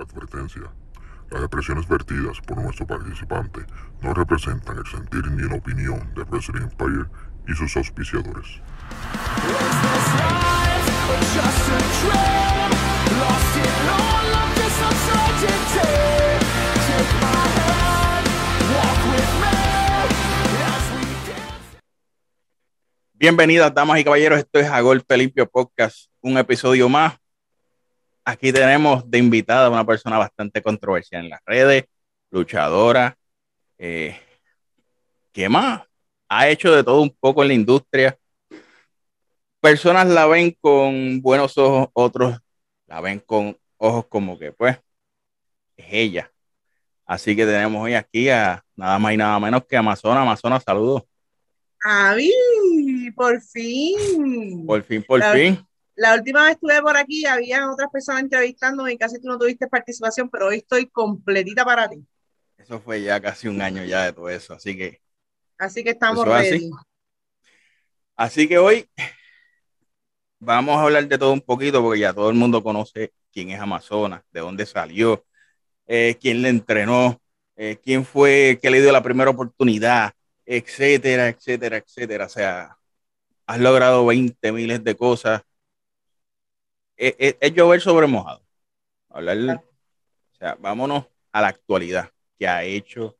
Advertencia. Las expresiones vertidas por nuestro participante no representan el sentir ni la opinión de Wrestling Empire y sus auspiciadores. Bienvenidas, damas y caballeros. Esto es A Golpe Limpio Podcast, un episodio más. Aquí tenemos de invitada a una persona bastante controversial en las redes, luchadora. Eh, ¿Qué más? Ha hecho de todo un poco en la industria. Personas la ven con buenos ojos, otros la ven con ojos como que, pues, es ella. Así que tenemos hoy aquí a nada más y nada menos que Amazona. Amazona, saludos. Avi, por fin. Por fin, por La- fin. La última vez estuve por aquí, había otras personas entrevistándome y casi tú no tuviste participación, pero hoy estoy completita para ti. Eso fue ya casi un año ya de todo eso. Así que Así que estamos así. ready. Así que hoy vamos a hablar de todo un poquito porque ya todo el mundo conoce quién es Amazonas, de dónde salió, eh, quién le entrenó, eh, quién fue que le dio la primera oportunidad, etcétera, etcétera, etcétera. O sea, has logrado 20 miles de cosas. Es, es- es llover sobre mojado. Hablar, o sea, vámonos a la actualidad. ¿Qué ha hecho?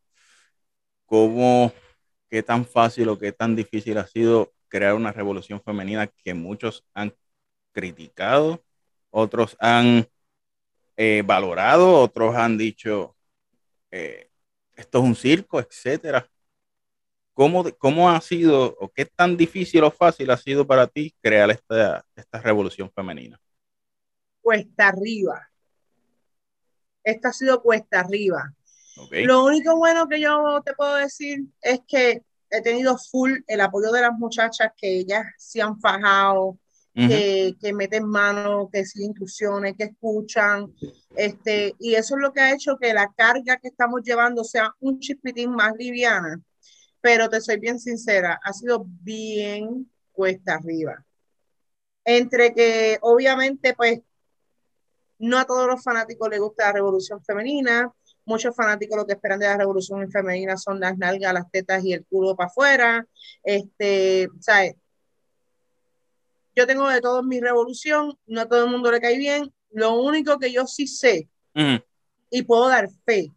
¿Cómo, qué tan fácil o qué tan difícil ha sido crear una revolución femenina que muchos han criticado, otros han eh, valorado, otros han dicho eh, esto es un circo, etcétera. ¿Cómo, ¿Cómo ha sido o qué tan difícil o fácil ha sido para ti crear esta, esta revolución femenina? Cuesta arriba. Esta ha sido cuesta arriba. ¿Ok? Lo único bueno que yo te puedo decir es que he tenido full el apoyo de las muchachas que ellas se han fajado, que, que meten mano, que siguen instrucciones, que escuchan, este, y eso es lo que ha hecho que la carga que estamos llevando sea un chispitín más liviana. Pero te soy bien sincera, ha sido bien cuesta arriba. Entre que obviamente pues no a todos los fanáticos les gusta la revolución femenina, muchos fanáticos lo que esperan de la revolución femenina son las nalgas, las tetas y el culo para afuera, este, ¿sabes? yo tengo de todo en mi revolución, no a todo el mundo le cae bien. Lo único que yo sí sé y puedo dar fe,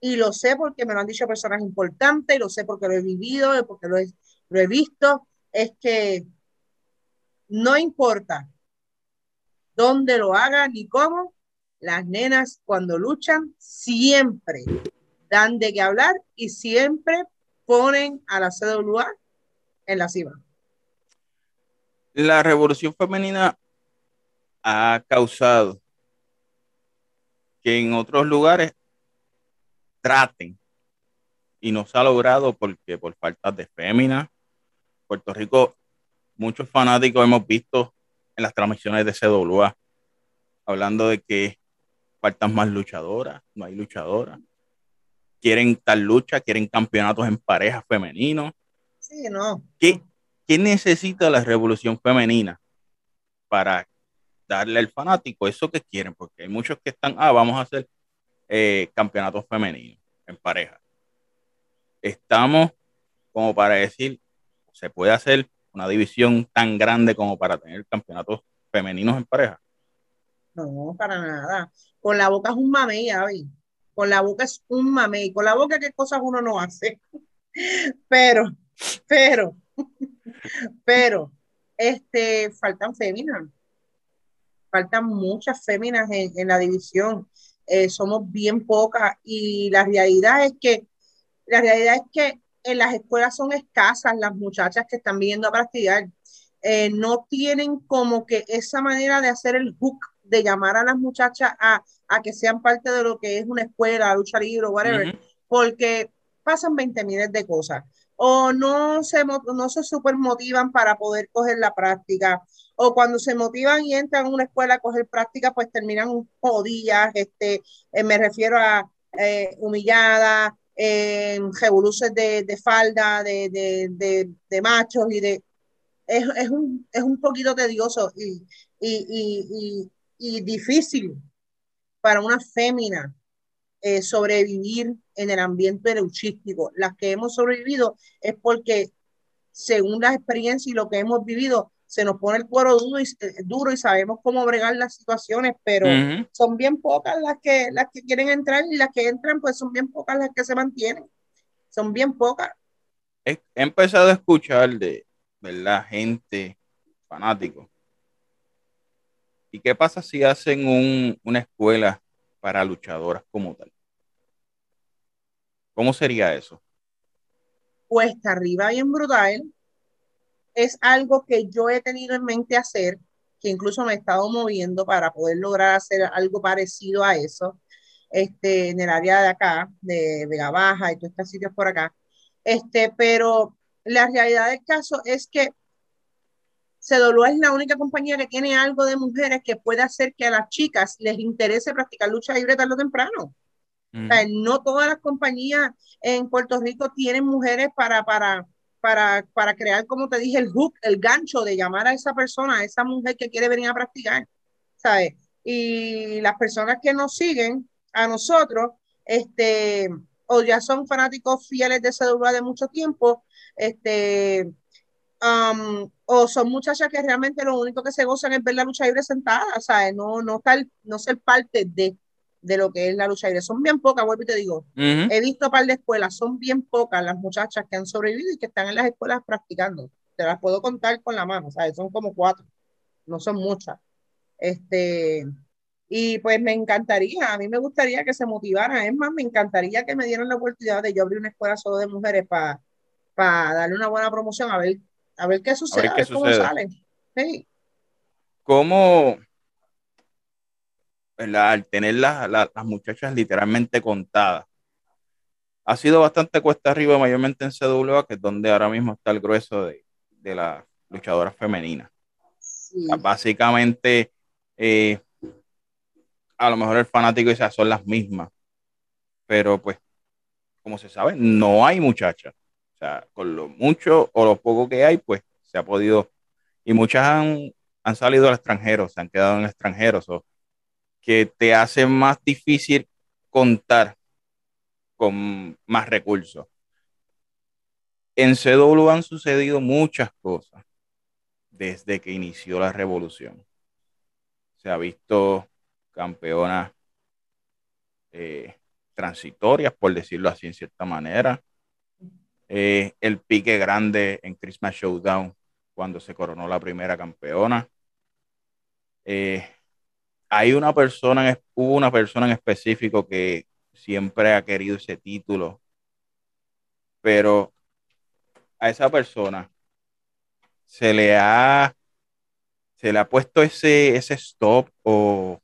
y lo sé porque me lo han dicho personas importantes, y lo sé porque lo he vivido, y porque lo he, lo he visto, es que no importa dónde lo hagan ni cómo, las nenas cuando luchan siempre dan de qué hablar y siempre ponen a la CWA en la cima. La revolución femenina ha causado que en otros lugares traten y no se ha logrado porque por falta de féminas. Puerto Rico, muchos fanáticos hemos visto en las transmisiones de CWA hablando de que faltan más luchadoras, no hay luchadoras. Quieren tal lucha, quieren campeonatos en parejas femeninos. Sí, no. ¿Qué, qué necesita la revolución femenina para darle al fanático eso que quieren? Porque hay muchos que están, ah, vamos a hacer eh, campeonatos femeninos en pareja. Estamos como para decir, se puede hacer una división tan grande como para tener campeonatos femeninos en pareja. No, para nada. Con la boca es un mamey, Avi. Con la boca es un mamey. Con la boca, ¿qué cosas uno no hace? Pero, pero, pero, este, faltan féminas. Faltan muchas féminas en, en la división. Eh, somos bien pocas y la realidad es que, la realidad es que en las escuelas son escasas las muchachas que están viniendo a practicar. Eh, no tienen como que esa manera de hacer el hook, de llamar a las muchachas a, a que sean parte de lo que es una escuela, lucha libre, whatever, porque pasan 20 miles de cosas. O no se, no se super motivan para poder coger la práctica, o cuando se motivan y entran a una escuela a coger práctica, pues terminan jodidas, este, eh, me refiero a eh, humilladas, eh, revoluces de, de falda, de, de, de, machos y de... Es, es, un, es un poquito tedioso y, y, y, y difícil para una fémina eh, sobrevivir en el ambiente luchístico. Las que hemos sobrevivido es porque, según las experiencias y lo que hemos vivido, se nos pone el cuero duro y, eh, duro y sabemos cómo bregar las situaciones, pero son bien pocas las que, las que quieren entrar y las que entran, pues son bien pocas las que se mantienen. Son bien pocas. He, empezado a escuchar de, ¿verdad? Gente fanático. ¿Y qué pasa si hacen un, una escuela para luchadoras como tal? ¿Cómo sería eso? Cuesta arriba bien brutal es algo que yo he tenido en mente hacer, que incluso me he estado moviendo para poder lograr hacer algo parecido a eso, este, en el área de acá, de Vega Baja y todos estos sitios por acá. Este, pero la realidad del caso es que CW es la única compañía que tiene algo de mujeres que puede hacer que a las chicas les interese practicar lucha libre tarde o temprano. O sea, no todas las compañías en Puerto Rico tienen mujeres para, para, para, para crear, como te dije, el hook, el gancho de llamar a esa persona, a esa mujer que quiere venir a practicar, ¿sabes? Y las personas que nos siguen a nosotros, este, o ya son fanáticos fieles de CWA de mucho tiempo, este, um, o son muchachas que realmente lo único que se gozan es ver la lucha libre sentada, ¿sabes? No, no, no ser parte de de lo que es la lucha libre. Son bien pocas, vuelvo y te digo. He visto un par de escuelas, son bien pocas las muchachas que han sobrevivido y que están en las escuelas practicando. Te las puedo contar con la mano, ¿sabes? Son como cuatro, no son muchas. Este, y pues me encantaría, a mí me gustaría que se motivaran. Es más, me encantaría que me dieran la oportunidad de yo abrir una escuela solo de mujeres para para darle una buena promoción, a ver, a ver qué sucede, a ver, qué cómo sale. Sí. ¿Cómo, al tener las muchachas literalmente contadas. Ha sido bastante cuesta arriba, mayormente en CWA, que es donde ahora mismo está el grueso de, de las luchadoras femeninas. básicamente, eh, a lo mejor el fanático dice, ah, son las mismas, pero pues, como se sabe, no hay muchachas. O sea, con lo mucho o lo poco que hay, pues se ha podido, y muchas han, han salido al extranjero, se han quedado en el extranjero. So, que te hace más difícil contar con más recursos. En CW han sucedido muchas cosas desde que inició la revolución. Se ha visto campeonas eh, transitorias, por decirlo así en cierta manera. Eh, el pique grande en Christmas Showdown cuando se coronó la primera campeona. Eh, hay una persona, hubo una persona en específico que siempre ha querido ese título, pero a esa persona se le ha, se le ha puesto ese, ese stop o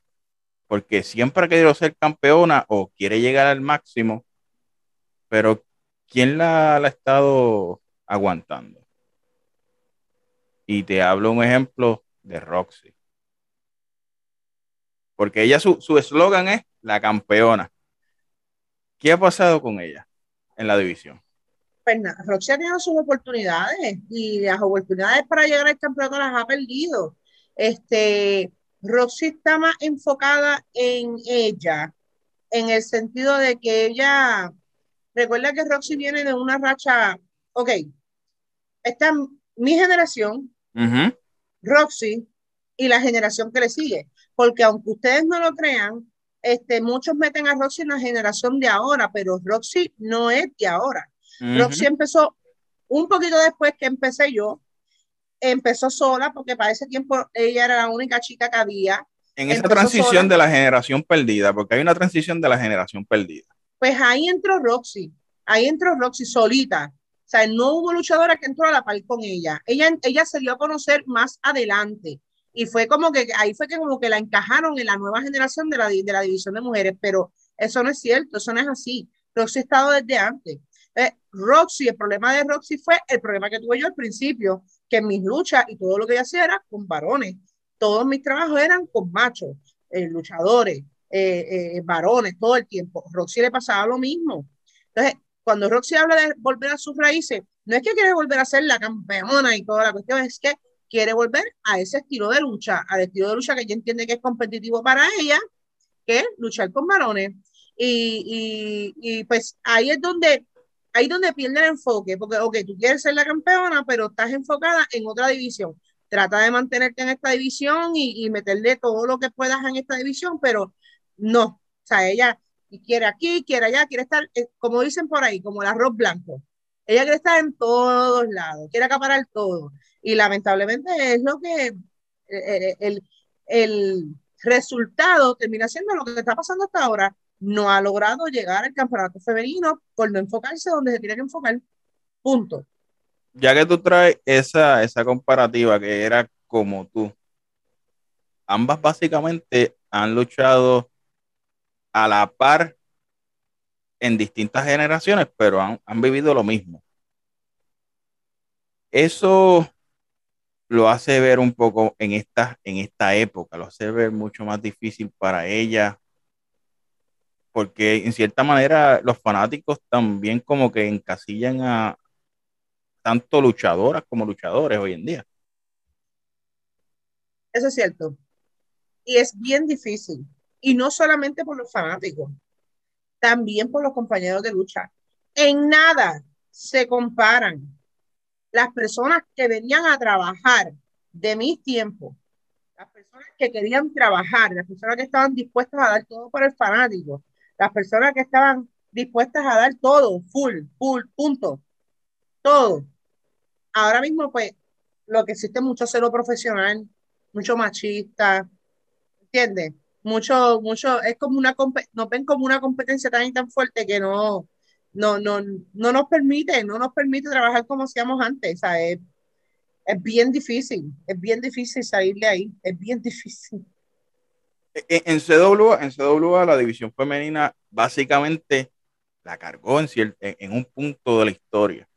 porque siempre ha querido ser campeona o quiere llegar al máximo, pero ¿quién la, la ha estado aguantando? Y te hablo un ejemplo de Roxy porque ella su eslogan es la campeona. ¿Qué ha pasado con ella en la división? Pues nada, Roxy ha tenido sus oportunidades y las oportunidades para llegar al campeonato las ha perdido. Este, Roxy está más enfocada en ella, en el sentido de que ella, recuerda que Roxy viene de una racha, ok, está mi generación, Roxy y la generación que le sigue porque aunque ustedes no lo crean, este, muchos meten a Roxy en la generación de ahora, pero Roxy no es de ahora. Roxy empezó un poquito después que empecé yo, empezó sola, porque para ese tiempo ella era la única chica que había. En esa transición de la generación perdida, porque hay una transición de la generación perdida. Pues ahí entró Roxy, ahí entró Roxy solita. O sea, no hubo luchadora que entró a la par con ella. Ella, ella se dio a conocer más adelante y fue como que ahí fue que como que la encajaron en la nueva generación de la, de la división de mujeres, pero eso no es cierto, eso no es así. Roxy ha estado desde antes. Eh, Roxy, el problema de Roxy fue el problema que tuve yo al principio, que mis luchas y todo lo que yo hacía era con varones. Todos mis trabajos eran con machos, eh, luchadores, eh, varones, todo el tiempo. Roxy le pasaba lo mismo. Entonces, cuando Roxy habla de volver a sus raíces, no es que quiere volver a ser la campeona y toda la cuestión, es que quiere volver a ese estilo de lucha, al estilo de lucha que ella entiende que es competitivo para ella que luchar con varones. Y, pues ahí es donde, ahí donde pierde el enfoque, porque, ok, tú quieres ser la campeona, pero estás enfocada en otra división. Trata de mantenerte en esta división y, y meterle todo lo que puedas en esta división, pero no, o sea, ella quiere aquí, quiere allá, quiere estar, eh, como dicen por ahí, como el arroz blanco. Ella quiere estar en todos lados, quiere acaparar todo. Y lamentablemente es lo que eh, eh, el, el resultado termina siendo lo que está pasando hasta ahora. No ha logrado llegar al campeonato femenino por no enfocarse donde se tiene que enfocar. Punto. Ya que tú traes esa, esa comparativa que era como tú, ambas básicamente han luchado a la par en distintas generaciones, pero han, han vivido lo mismo. Eso lo hace ver un poco en esta, en esta época, lo hace ver mucho más difícil para ella, porque en cierta manera los fanáticos también como que encasillan a tanto luchadoras como luchadores hoy en día. Eso es cierto. Y es bien difícil. Y no solamente por los fanáticos, también por los compañeros de lucha. En nada se comparan las personas que venían a trabajar de mis tiempos, las personas que querían trabajar, las personas que estaban dispuestas a dar todo por el fanático, las personas que estaban dispuestas a dar todo, full, full, punto, todo. Ahora mismo, pues, lo que existe mucho cero profesional, mucho machista, ¿entiendes? Mucho, mucho, es como una, nos ven como una competencia tan y tan fuerte que no, no, no, no nos permite, no nos permite trabajar como hacíamos antes. O es, es, bien difícil, es bien difícil salir de ahí, es bien difícil. En, en CWA, en CWA, la división femenina básicamente la cargó en, en un punto de la historia.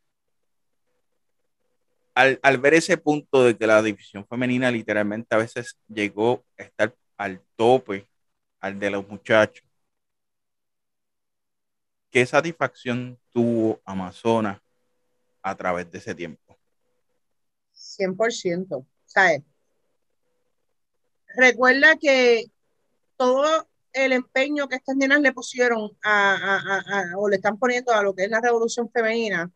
Al, al, ver ese punto de que la división femenina literalmente a veces llegó a estar al tope, al de los muchachos, ¿qué satisfacción tuvo Amazonas a través de ese tiempo? 100%. ¿Sabes? Recuerda que todo el empeño que estas nenas le pusieron a, o le están poniendo a lo que es la revolución femenina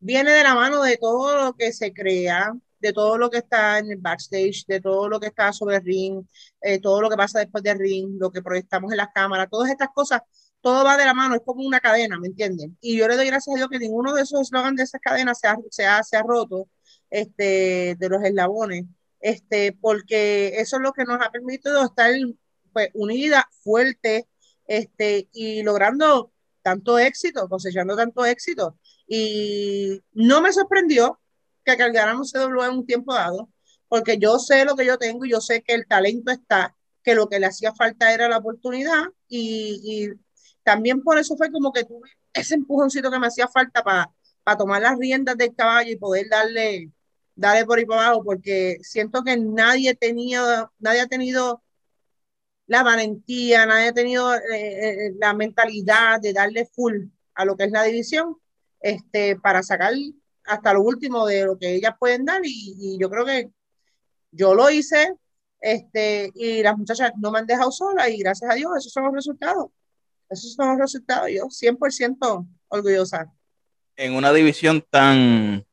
viene de la mano de todo lo que se crea, de todo lo que está en el backstage, de todo lo que está sobre el ring, eh, todo lo que pasa después del ring, lo que proyectamos en las cámaras, todas estas cosas todo va de la mano, es como una cadena, ¿me entienden? Y yo le doy gracias a Dios que ninguno de esos eslogans de esas cadenas se ha, se ha, se ha roto, este, de los eslabones, este, porque eso es lo que nos ha permitido estar pues, unida, fuerte, este, y logrando tanto éxito, cosechando tanto éxito. Y no me sorprendió que cargáramos CW en un tiempo dado, porque yo sé lo que yo tengo y yo sé que el talento está, que lo que le hacía falta era la oportunidad y, y también por eso fue como que tuve ese empujoncito que me hacía falta para tomar las riendas del caballo y poder darle, darle por ahí para abajo, porque siento que nadie tenía, nadie ha tenido la valentía, nadie ha tenido eh, eh, la mentalidad de darle full a lo que es la división, este, para sacar hasta lo último de lo que ellas pueden dar y, y yo creo que yo lo hice este, y las muchachas no me han dejado sola y gracias a Dios esos son los resultados. Esos son los resultados. Yo 100% orgullosa. En una división tan,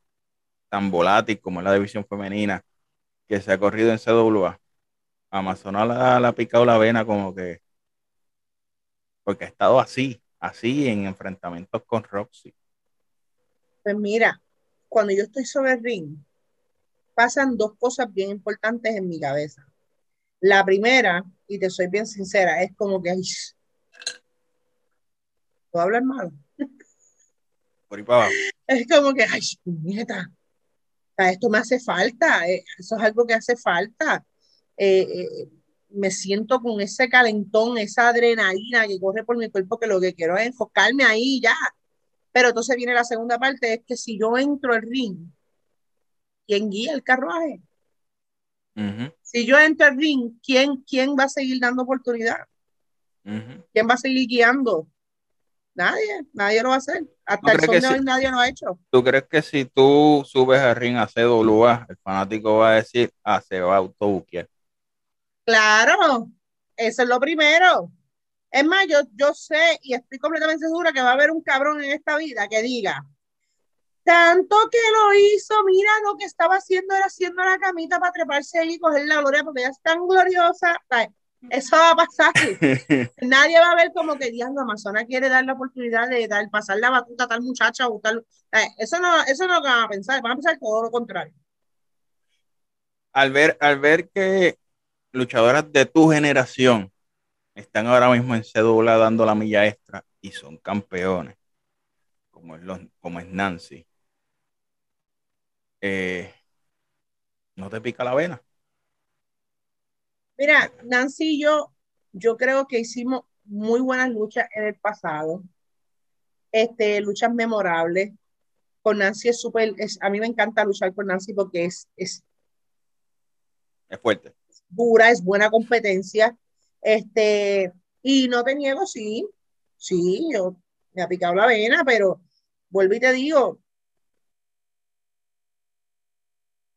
tan como es la división femenina, que se ha corrido en CWA, Amazonas la, la ha picado la vena como que. Porque ha estado así, así en enfrentamientos con Roxy. Pues mira, cuando yo estoy sobre el ring, pasan dos cosas bien importantes en mi cabeza. La primera, y te soy bien sincera, es como que ¿Puedo hablar malo? Por ahí para abajo. Es como que, ay, nieta, esto me hace falta, eh, eso es algo que hace falta. Eh, eh, me siento con ese calentón, esa adrenalina que corre por mi cuerpo, que lo que quiero es enfocarme ahí ya. Pero entonces viene la segunda parte, es que si yo entro al ring, ¿quién guía el carruaje? Uh -huh. Si yo entro al ring, ¿quién, ¿quién va a seguir dando oportunidad? Uh -huh. ¿Quién va a seguir guiando? Nadie, nadie lo va a hacer. Hasta el de hoy nadie lo ha hecho. ¿Tú crees que si tú subes al ring a CWA, el fanático va a decir, ah, se va a autobuquear? Claro, eso es lo primero. Es más, yo, yo sé y estoy completamente segura que va a haber un cabrón en esta vida que diga, tanto que lo hizo, mira lo que estaba haciendo era haciendo la camita para treparse ahí y coger la gloria porque ella es tan gloriosa. Eso va a pasar. Nadie va a ver como que Dios Amazona quiere dar la oportunidad de dar, pasar la batuta a tal muchacha o tal. Eso no, eso no van a pensar, van a pensar todo lo contrario. Al ver, al ver que luchadoras de tu generación están ahora mismo en cédula dando la milla extra y son campeones, como es, los, como es Nancy, eh, ¿no te pica la vena? Mira, Nancy y yo, yo creo que hicimos muy buenas luchas en el pasado, este, luchas memorables. Con Nancy es súper, a mí me encanta luchar con Nancy porque es, es, es fuerte. Dura, es buena competencia. Este, y no te niego, sí, sí, yo me ha picado la vena, pero vuelvo y te digo,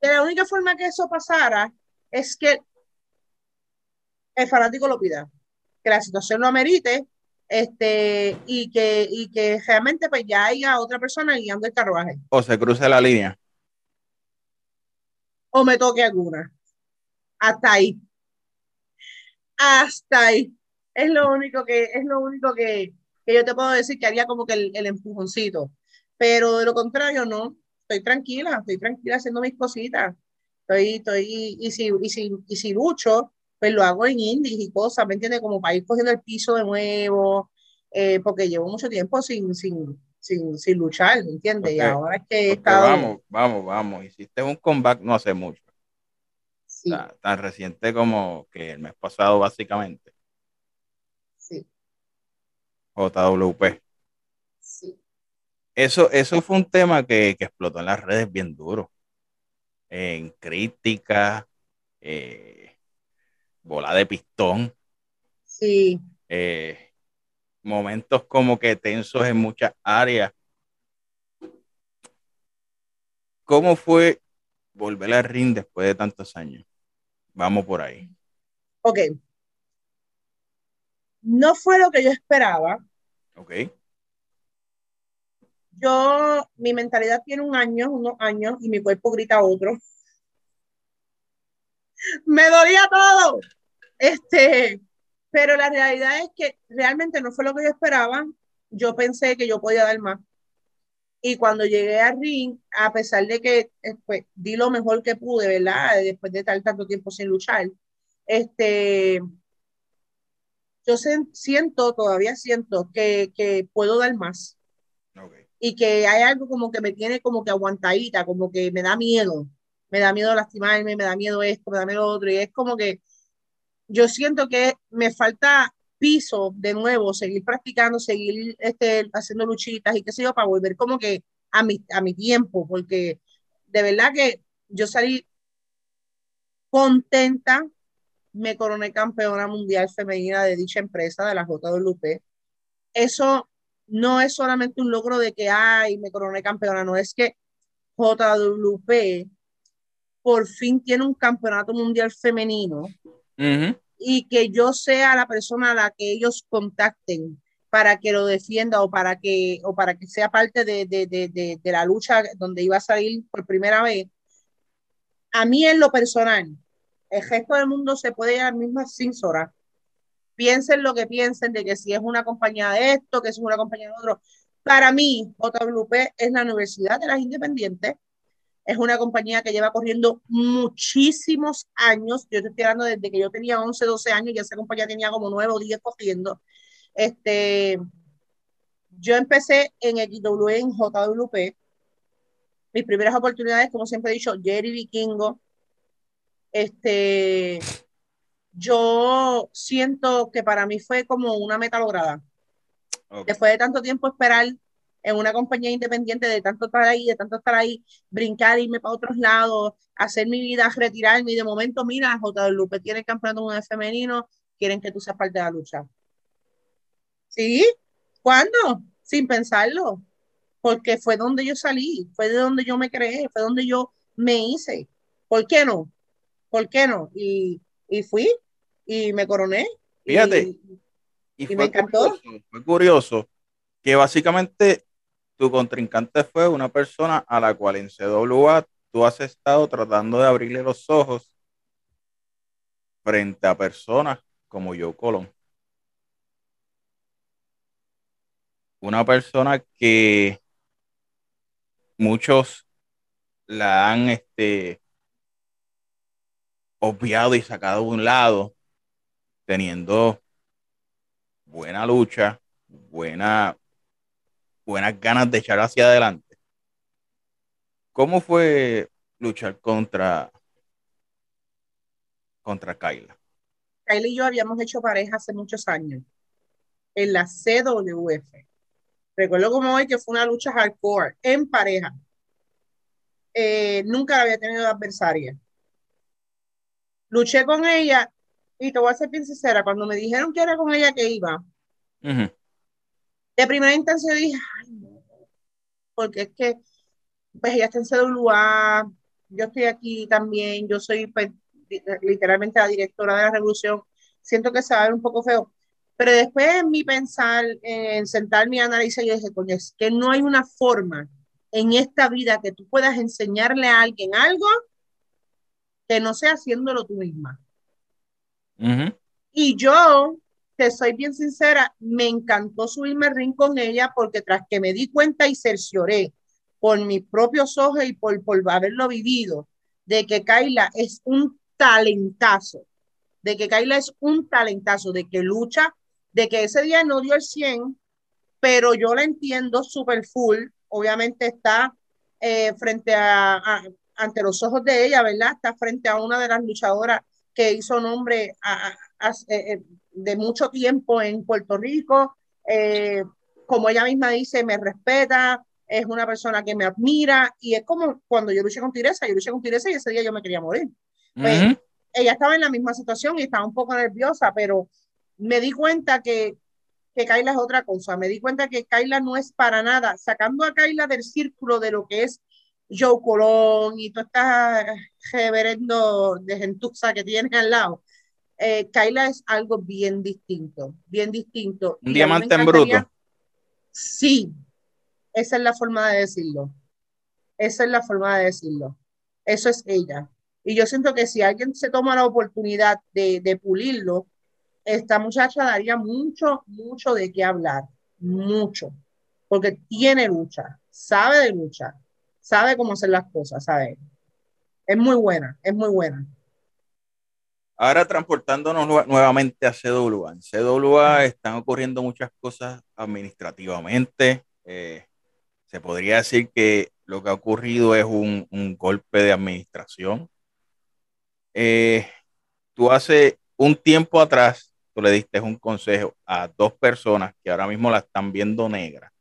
que la única forma que eso pasara es que el fanático lo pida, que la situación lo amerite este, y, que, y que realmente pues ya haya otra persona guiando el carruaje. O se cruce la línea. O me toque alguna. Hasta ahí. Hasta ahí. Es lo único que, es lo único que, que yo te puedo decir que haría como que el, el empujoncito. Pero de lo contrario, no. Estoy tranquila, estoy tranquila haciendo mis cositas. Estoy, estoy, y si, y si, y si lucho, pues lo hago en indies y cosas, ¿me entiendes? Como para ir cogiendo el piso de nuevo, eh, porque llevo mucho tiempo sin, sin, sin, sin luchar, ¿me entiendes? Y ahora es que he estado... Vamos, vamos, vamos, hiciste un comeback no hace mucho. Sí. tan reciente como que el mes pasado, básicamente. Sí. JWP. Sí. Eso, eso fue un tema que, que explotó en las redes bien duro. En críticas, eh, bola de pistón. Sí. Eh, momentos como que tensos en muchas áreas. ¿Cómo fue volver al ring después de tantos años? Vamos por ahí. Ok. No fue lo que yo esperaba. Ok. Yo, mi mentalidad tiene un año, unos años, y mi cuerpo grita otro me dolía todo. Este, pero la realidad es que realmente no fue lo que yo esperaba. Yo pensé que yo podía dar más. Y cuando llegué al ring, a pesar de que pues, di lo mejor que pude, ¿verdad? Después de estar tanto tiempo sin luchar, este, yo siento, todavía siento que, que puedo dar más. Okay. Y que hay algo como que me tiene como que aguantadita, como que me da miedo me da miedo lastimarme, me da miedo esto, me da miedo lo otro, y es como que yo siento que me falta piso de nuevo, seguir practicando, seguir este, haciendo luchitas y qué sé yo, para volver como que a mi, a mi tiempo, porque de verdad que yo salí contenta, me coroné campeona mundial femenina de dicha empresa, de la JWP. Eso no es solamente un logro de que, ay, me coroné campeona, no es que JWP por fin tiene un campeonato mundial femenino uh -huh. y que yo sea la persona a la que ellos contacten para que lo defienda o para que, o para que sea parte de, de, de, de, la lucha donde iba a salir por primera vez, a mí en lo personal, el resto del mundo se puede las mismas sin horas. Piensen lo que piensen de que si es una compañía de esto, que si es una compañía de otro. Para mí, JWP es la Universidad de las Independientes es una compañía que lleva corriendo muchísimos años. Yo te estoy hablando desde que yo tenía 11, 12 años, y esa compañía tenía como 9 o 10 corriendo. Este, yo empecé en XW, en JWP. Mis primeras oportunidades, como siempre he dicho, Jerry Vikingo. Este, yo siento que para mí fue como una meta lograda. Okay. Después de tanto tiempo esperar en una compañía independiente de tanto estar ahí, de tanto estar ahí, brincar, irme para otros lados, hacer mi vida, retirarme y de momento, mira, JWP tiene el campeonato mundial femenino, quieren que tú seas parte de la lucha. ¿Sí? ¿Cuándo? Sin pensarlo. Porque fue donde yo salí, fue de donde yo me creé, fue donde yo me hice. ¿Por qué no? ¿Por qué no? Y, y fui y me coroné. Fíjate. Y, Y, Y fue me encantó. Curioso, fue curioso que básicamente tu contrincante fue una persona a la cual en CWA tú has estado tratando de abrirle los ojos frente a personas como Joe Colón. Una persona que muchos la han este, obviado y sacado de un lado, teniendo buena lucha, buena, buenas ganas de echar hacia adelante. ¿Cómo fue luchar contra, contra Kyla? Kylie y yo habíamos hecho pareja hace muchos años en la CWF. Recuerdo como hoy que fue una lucha hardcore en pareja. Eh, nunca la había tenido de adversaria. Luché con ella y te voy a ser bien sincera, cuando me dijeron que era con ella que iba, Ujú. De primera instancia dije, ay, no, porque es que pues ella está en CWA, yo estoy aquí también, yo soy pues, li- literalmente la directora de la revolución, siento que se va a ver un poco feo, pero después en mi pensar, en sentarme y analizar, yo dije, coño, es que no hay una forma en esta vida que tú puedas enseñarle a alguien algo que no sea haciéndolo tú misma. Ujú. Y yo, te soy bien sincera, me encantó subirme al ring con ella porque tras que me di cuenta y cercioré por mis propios ojos y por, por haberlo vivido, de que Kaila es un talentazo, de que Kaila es un talentazo, de que lucha, de que ese día no dio el 100, pero yo la entiendo súper full, obviamente está eh, frente a, ante los ojos de ella, ¿verdad? Está frente a una de las luchadoras que hizo nombre a, a, a, eh, de mucho tiempo en Puerto Rico. Eh, como ella misma dice, me respeta, es una persona que me admira y es como cuando yo luché con Tiresa, yo luché con Tiresa y ese día yo me quería morir. Pues, Ujú. ella estaba en la misma situación y estaba un poco nerviosa, pero me di cuenta que, que Kaila es otra cosa. Me di cuenta que Kaila no es para nada, sacando a Kaila del círculo de lo que es Joe Colón y toda esta reverendo de gentuza que tienes al lado. Eh, Kaila es algo bien distinto, bien distinto. Un Y diamante en bruto. Sí, esa es la forma de decirlo. Esa es la forma de decirlo. Eso es ella. Y yo siento que si alguien se toma la oportunidad de, de pulirlo, esta muchacha daría mucho, mucho de qué hablar. Mucho. Porque tiene lucha, sabe de lucha, sabe cómo hacer las cosas, sabe. Es muy buena, es muy buena. Ahora transportándonos nue- nuevamente a CWA. En CWA están ocurriendo muchas cosas administrativamente. Eh, se podría decir que lo que ha ocurrido es un, un golpe de administración. Eh, tú hace un tiempo atrás, tú le diste un consejo a dos personas que ahora mismo la están viendo negra.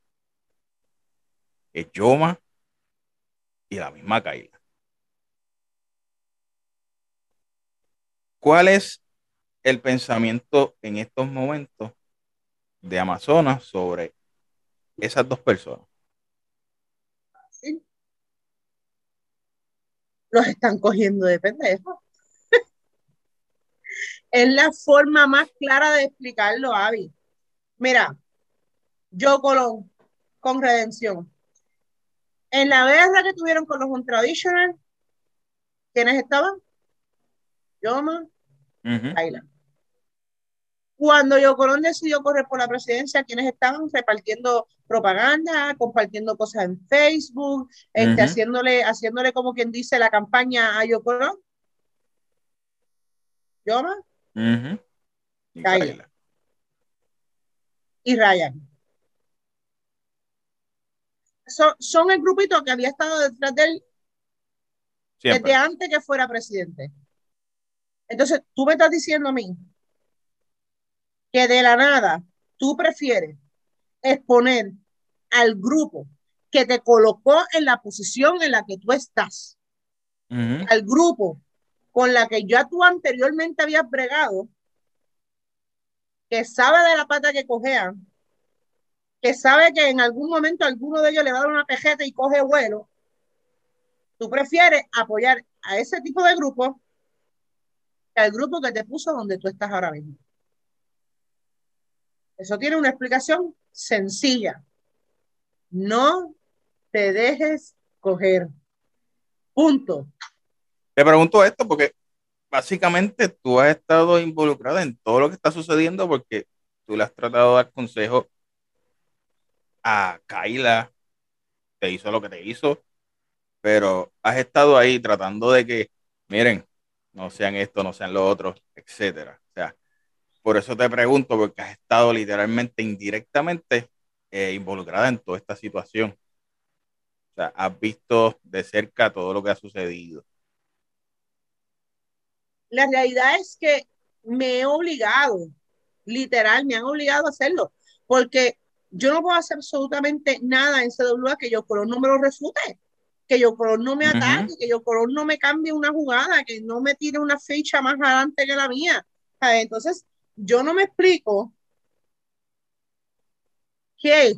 Es Yoma y la misma Kaila. ¿Cuál es el pensamiento en estos momentos de Amazonas sobre esas dos personas? Los están cogiendo de pendejos. es la forma más clara de explicarlo, Avi. Mira, yo Colón, con redención. En la guerra que tuvieron con los Untraditional, ¿quiénes estaban? Yoma. Kaila. Cuando Yo Colón decidió correr por la presidencia, ¿quiénes estaban repartiendo propaganda, compartiendo cosas en Facebook, este, haciéndole, haciéndole como quien dice la campaña a Yo Colón? Yoma Ujú. Y Kaila. Kaila. y Ryan. Son, son el grupito que había estado detrás de él Siempre. desde antes que fuera presidente. Entonces, tú me estás diciendo a mí que de la nada tú prefieres exponer al grupo que te colocó en la posición en la que tú estás, al grupo con la que ya tú anteriormente habías bregado, que sabe de la pata que cojean, que sabe que en algún momento alguno de ellos le va a dar una pejeta y coge vuelo, tú prefieres apoyar a ese tipo de grupo al grupo que te puso donde tú estás ahora mismo. Eso tiene una explicación sencilla. No te dejes coger. Punto. Te pregunto esto porque básicamente tú has estado involucrada en todo lo que está sucediendo porque tú le has tratado de dar consejo a Kaila, te hizo lo que te hizo, pero has estado ahí tratando de que, miren, no sean esto, no sean lo otro, etcétera. O sea, por eso te pregunto, porque has estado literalmente, indirectamente eh, involucrada en toda esta situación. O sea, has visto de cerca todo lo que ha sucedido. La realidad es que me he obligado, literal, me han obligado a hacerlo, porque yo no puedo hacer absolutamente nada en CWA que yo no me lo refute, que yo color no me ataque, que yo color no me cambie una jugada, que no me tire una fecha más adelante que la mía. Entonces, yo no me explico qué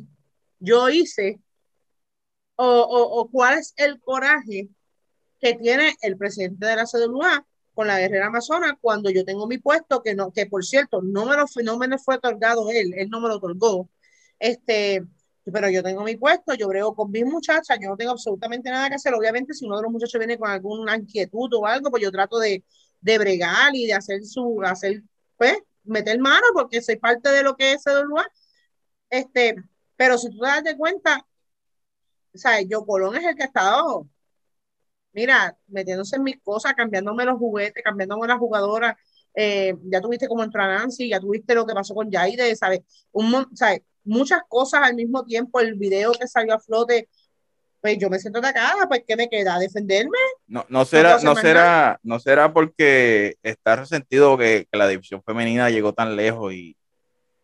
yo hice o, o, cuál es el coraje que tiene el presidente de la CWA con la guerrera amazona cuando yo tengo mi puesto, que no, que por cierto, no me lo, no me lo fue otorgado él, él no me lo otorgó. Este, pero yo tengo mi puesto, yo brego con mis muchachas, yo no tengo absolutamente nada que hacer. Obviamente, si uno de los muchachos viene con alguna inquietud o algo, pues yo trato de, de bregar y de hacer su, hacer, pues, meter mano porque soy parte de lo que es ese lugar. Este, pero si tú te das de cuenta, o sea, yo Colón es el que ha estado mira, metiéndose en mis cosas, cambiándome los juguetes, cambiándome las jugadoras. Eh, ya tuviste como entró Nancy, ya tuviste lo que pasó con Jaide, ¿sabes? Un, ¿sabes? Muchas cosas al mismo tiempo, el video que salió a flote, pues yo me siento atacada, pues ¿qué me queda? ¿Defenderme? No, no será, no, será, no será porque está resentido que, que, la división femenina llegó tan lejos y,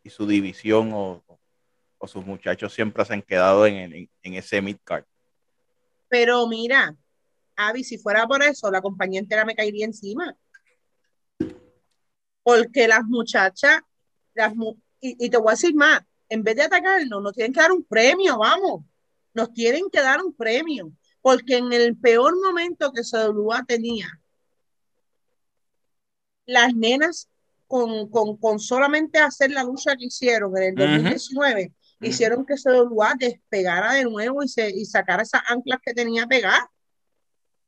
y su división o, o, sus muchachos siempre se han quedado en, en, en ese midcard. Pero mira, Avi, si fuera por eso, la compañía entera me caería encima. Porque las muchachas, las, y, te voy a decir más, en vez de atacarnos, nos tienen que dar un premio, vamos. Nos tienen que dar un premio. Porque en el peor momento que CWA tenía, las nenas con, con, con, solamente hacer la lucha que hicieron en el 2019, hicieron que CWA despegara de nuevo y, se, y sacara esas anclas que tenía pegadas.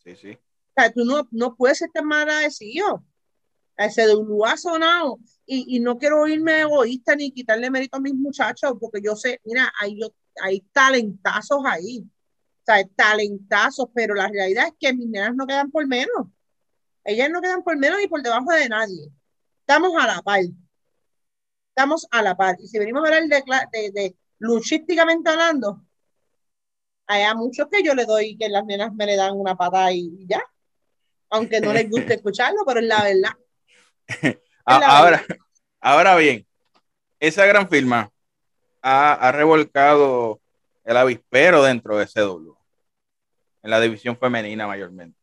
Sí, sí. O sea, tú no, no puedes estar mal agradecido. Ha sonado y, y, no quiero oírme egoísta ni quitarle mérito a mis muchachos, porque yo sé, mira, hay, hay talentazos ahí, o sea, talentazos, pero la realidad es que mis nenas no quedan por menos. Ellas no quedan por menos ni por debajo de nadie. Estamos a la par. Estamos a la par. Y si venimos a hablar de, de, de luchísticamente hablando, hay muchos que yo le doy que las nenas me le dan una patada y ya. Aunque no les guste escucharlo, pero es la verdad. ahora, ahora bien, esa gran firma ha, revolcado el avispero dentro de CW, en la división femenina mayormente.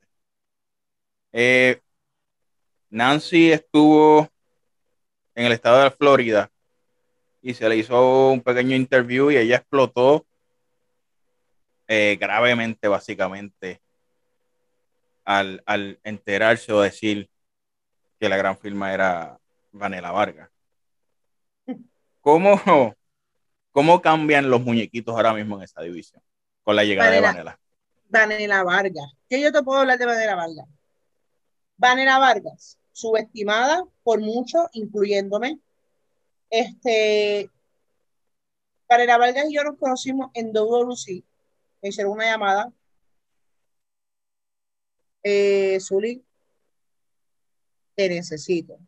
Eh, Nancy estuvo en el estado de Florida y se le hizo un pequeño interview y ella explotó eh, gravemente, básicamente, al, al, enterarse o decir que la gran firma era Vanela Vargas. ¿Cómo, ¿Cómo cambian los muñequitos ahora mismo en esa división con la llegada de Vanela? Vanela Vargas. ¿Qué yo te puedo hablar de Vanela Vargas? Vanela Vargas, subestimada por muchos, incluyéndome. Este, Vanela Vargas y yo nos conocimos en WWC me hicieron una llamada. Eh, te necesito.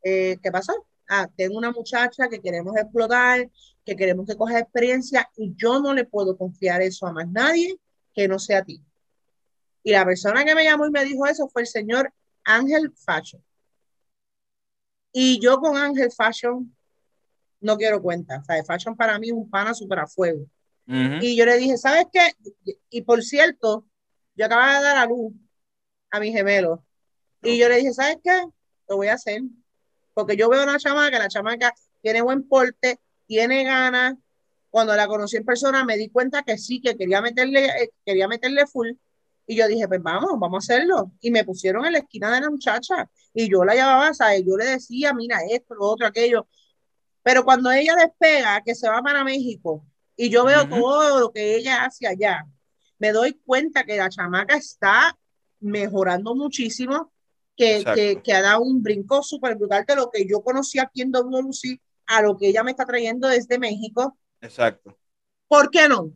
Eh, ¿Qué pasó? Ah, tengo una muchacha que queremos explotar, que queremos que coja experiencia y yo no le puedo confiar eso a más nadie que no sea a ti. Y la persona que me llamó y me dijo eso fue el señor Ángel Fashion. Y yo con Ángel Fashion no quiero cuenta. O sea, Fashion para mí es un pana super a fuego. Y yo le dije, ¿sabes qué? Y por cierto, yo acababa de dar a luz a mi gemelo. Y yo le dije, ¿sabes qué? Lo voy a hacer. Porque yo veo una chamaca, la chamaca tiene buen porte, tiene ganas. Cuando la conocí en persona me di cuenta que sí, que quería meterle, eh, quería meterle full. Y yo dije, pues vamos, vamos a hacerlo. Y me pusieron en la esquina de la muchacha. Y yo la llamaba, ¿sabes? Yo le decía, mira, esto, lo otro, aquello. Pero cuando ella despega, que se va para México, y yo veo todo lo que ella hace allá, me doy cuenta que la chamaca está mejorando muchísimo, que, que, que ha dado un brinco súper brutal de lo que yo conocí aquí en WLC a lo que ella me está trayendo desde México. Exacto. ¿Por qué no?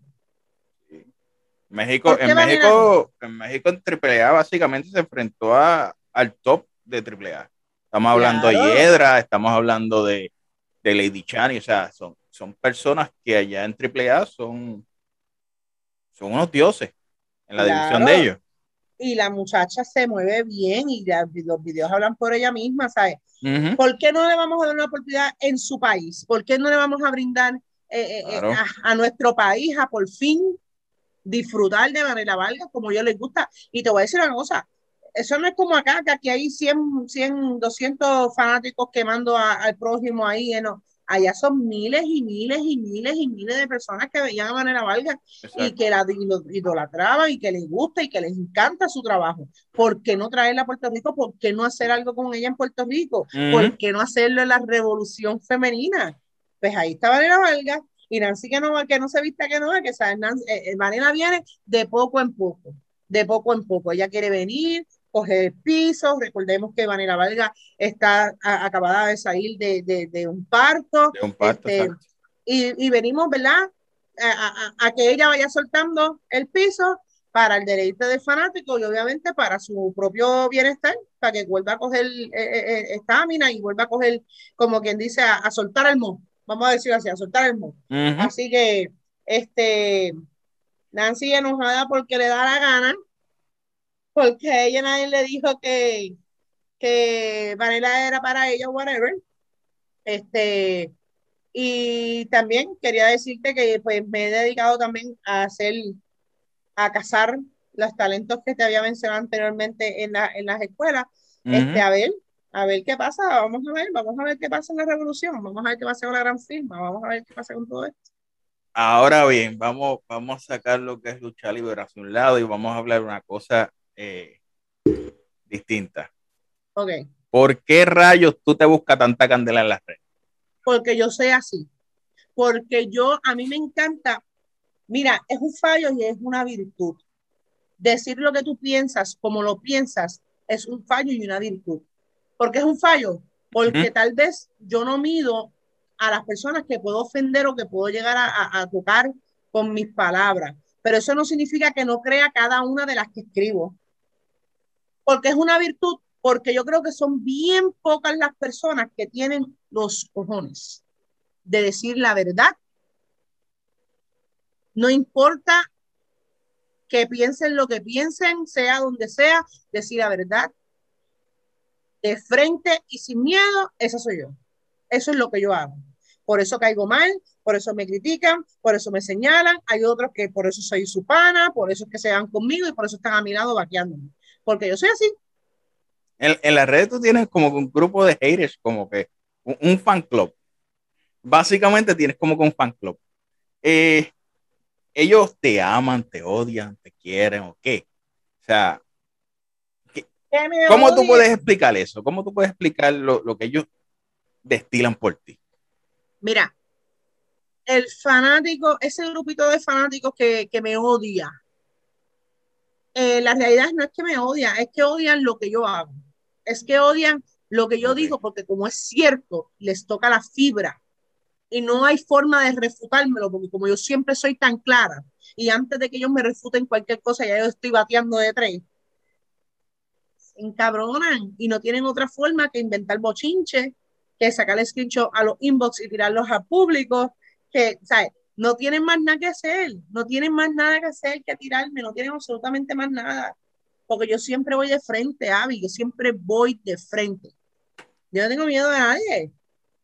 México, ¿Por qué en México, en México en AAA básicamente se enfrentó a, al top de AAA. Estamos hablando de. Hiedra, estamos hablando de, de Lady Chani, o sea, son, son personas que allá en AAA son, son unos dioses en la división de ellos. Y la muchacha se mueve bien y la- los videos hablan por ella misma, ¿sabes? Ujú. ¿Por qué no le vamos a dar una oportunidad en su país? ¿Por qué no le vamos a brindar eh, eh, Claro. a, a nuestro país a por fin disfrutar de manera valga como yo les gusta? Y te voy a decir una cosa, eso no es como acá, que aquí hay 100, 100 200 fanáticos quemando a- al prójimo ahí, eh, no. Allá son miles y miles y miles y miles de personas que veían a manera valga y Exacto. que la y lo- idolatraban y que les gusta y que les encanta su trabajo. ¿Por qué no traerla a Puerto Rico? ¿Por qué no hacer algo con ella en Puerto Rico? ¿Por qué no hacerlo en la revolución femenina? Pues ahí está Vanessa Valga y Nancy que no, que no se vista que no, que sabe, Nancy, eh, eh, Vanessa viene de poco en poco, de poco en poco. Ella quiere venir, coger el piso. Recordemos que Vanessa Valga está a- acabada de salir de, de- de un parto De un parto, este, y, y venimos, ¿verdad? A, a- a que ella vaya soltando el piso para el deleite del fanático y obviamente para su propio bienestar, para que vuelva a coger eh, eh, eh, estamina y vuelva a coger, como quien dice, a, a soltar el mo. Vamos a decirlo así, a soltar el mo. Así que, este, Nancy enojada porque le da la gana, porque ella nadie le dijo que, que Vanilla era para ella, whatever. Este, y también quería decirte que pues me he dedicado también a hacer, a cazar los talentos que te había mencionado anteriormente en, la, en las escuelas, este, a ver, a ver qué pasa, vamos a ver, vamos a ver qué pasa en la revolución, vamos a ver qué pasa con la gran firma, vamos a ver qué pasa con todo esto. Ahora bien, vamos, vamos a sacar lo que es lucha libre hacia un lado y vamos a hablar una cosa eh, distinta. Ok, ¿Por qué rayos tú te buscas tanta candela en las redes? porque yo soy así, porque yo, a mí me encanta, mira, es un fallo y es una virtud. Decir lo que tú piensas como lo piensas es un fallo y una virtud. ¿Por qué es un fallo? Porque tal vez yo no mido a las personas que puedo ofender o que puedo llegar a, a- a tocar con mis palabras. Pero eso no significa que no crea cada una de las que escribo. Porque es una virtud, porque yo creo que son bien pocas las personas que tienen los cojones de decir la verdad. No importa que piensen lo que piensen, sea donde sea, decir la verdad de frente y sin miedo, esa soy yo. Eso es lo que yo hago. Por eso caigo mal, por eso me critican, por eso me señalan. Hay otros que por eso soy su pana, por eso es que se van conmigo y por eso están a mi lado vaqueándome. Porque yo soy así. En, en las redes tú tienes como un grupo de haters, como que un, un fan club. Básicamente tienes como que un fan club. Eh, ellos te aman, te odian, te quieren o qué. O sea, ¿cómo tú puedes explicar eso? ¿Cómo tú puedes explicar lo, lo que ellos destilan por ti? Mira, el fanático, ese grupito de fanáticos que, que me odia, eh, la realidad no es que me odian, es que odian lo que yo hago. Es que odian lo que yo digo, porque como es cierto, les toca la fibra y no hay forma de refutármelo, porque como yo siempre soy tan clara y antes de que ellos me refuten cualquier cosa, ya yo estoy bateando de tres, se encabronan y no tienen otra forma que inventar bochinche, que sacar el screenshot a los inbox y tirarlos al público, que, ¿sabes? No tienen más nada que hacer, no tienen más nada que hacer que tirarme, no tienen absolutamente más nada, porque yo siempre voy de frente, Abby, yo siempre voy de frente. Yo no tengo miedo de nadie,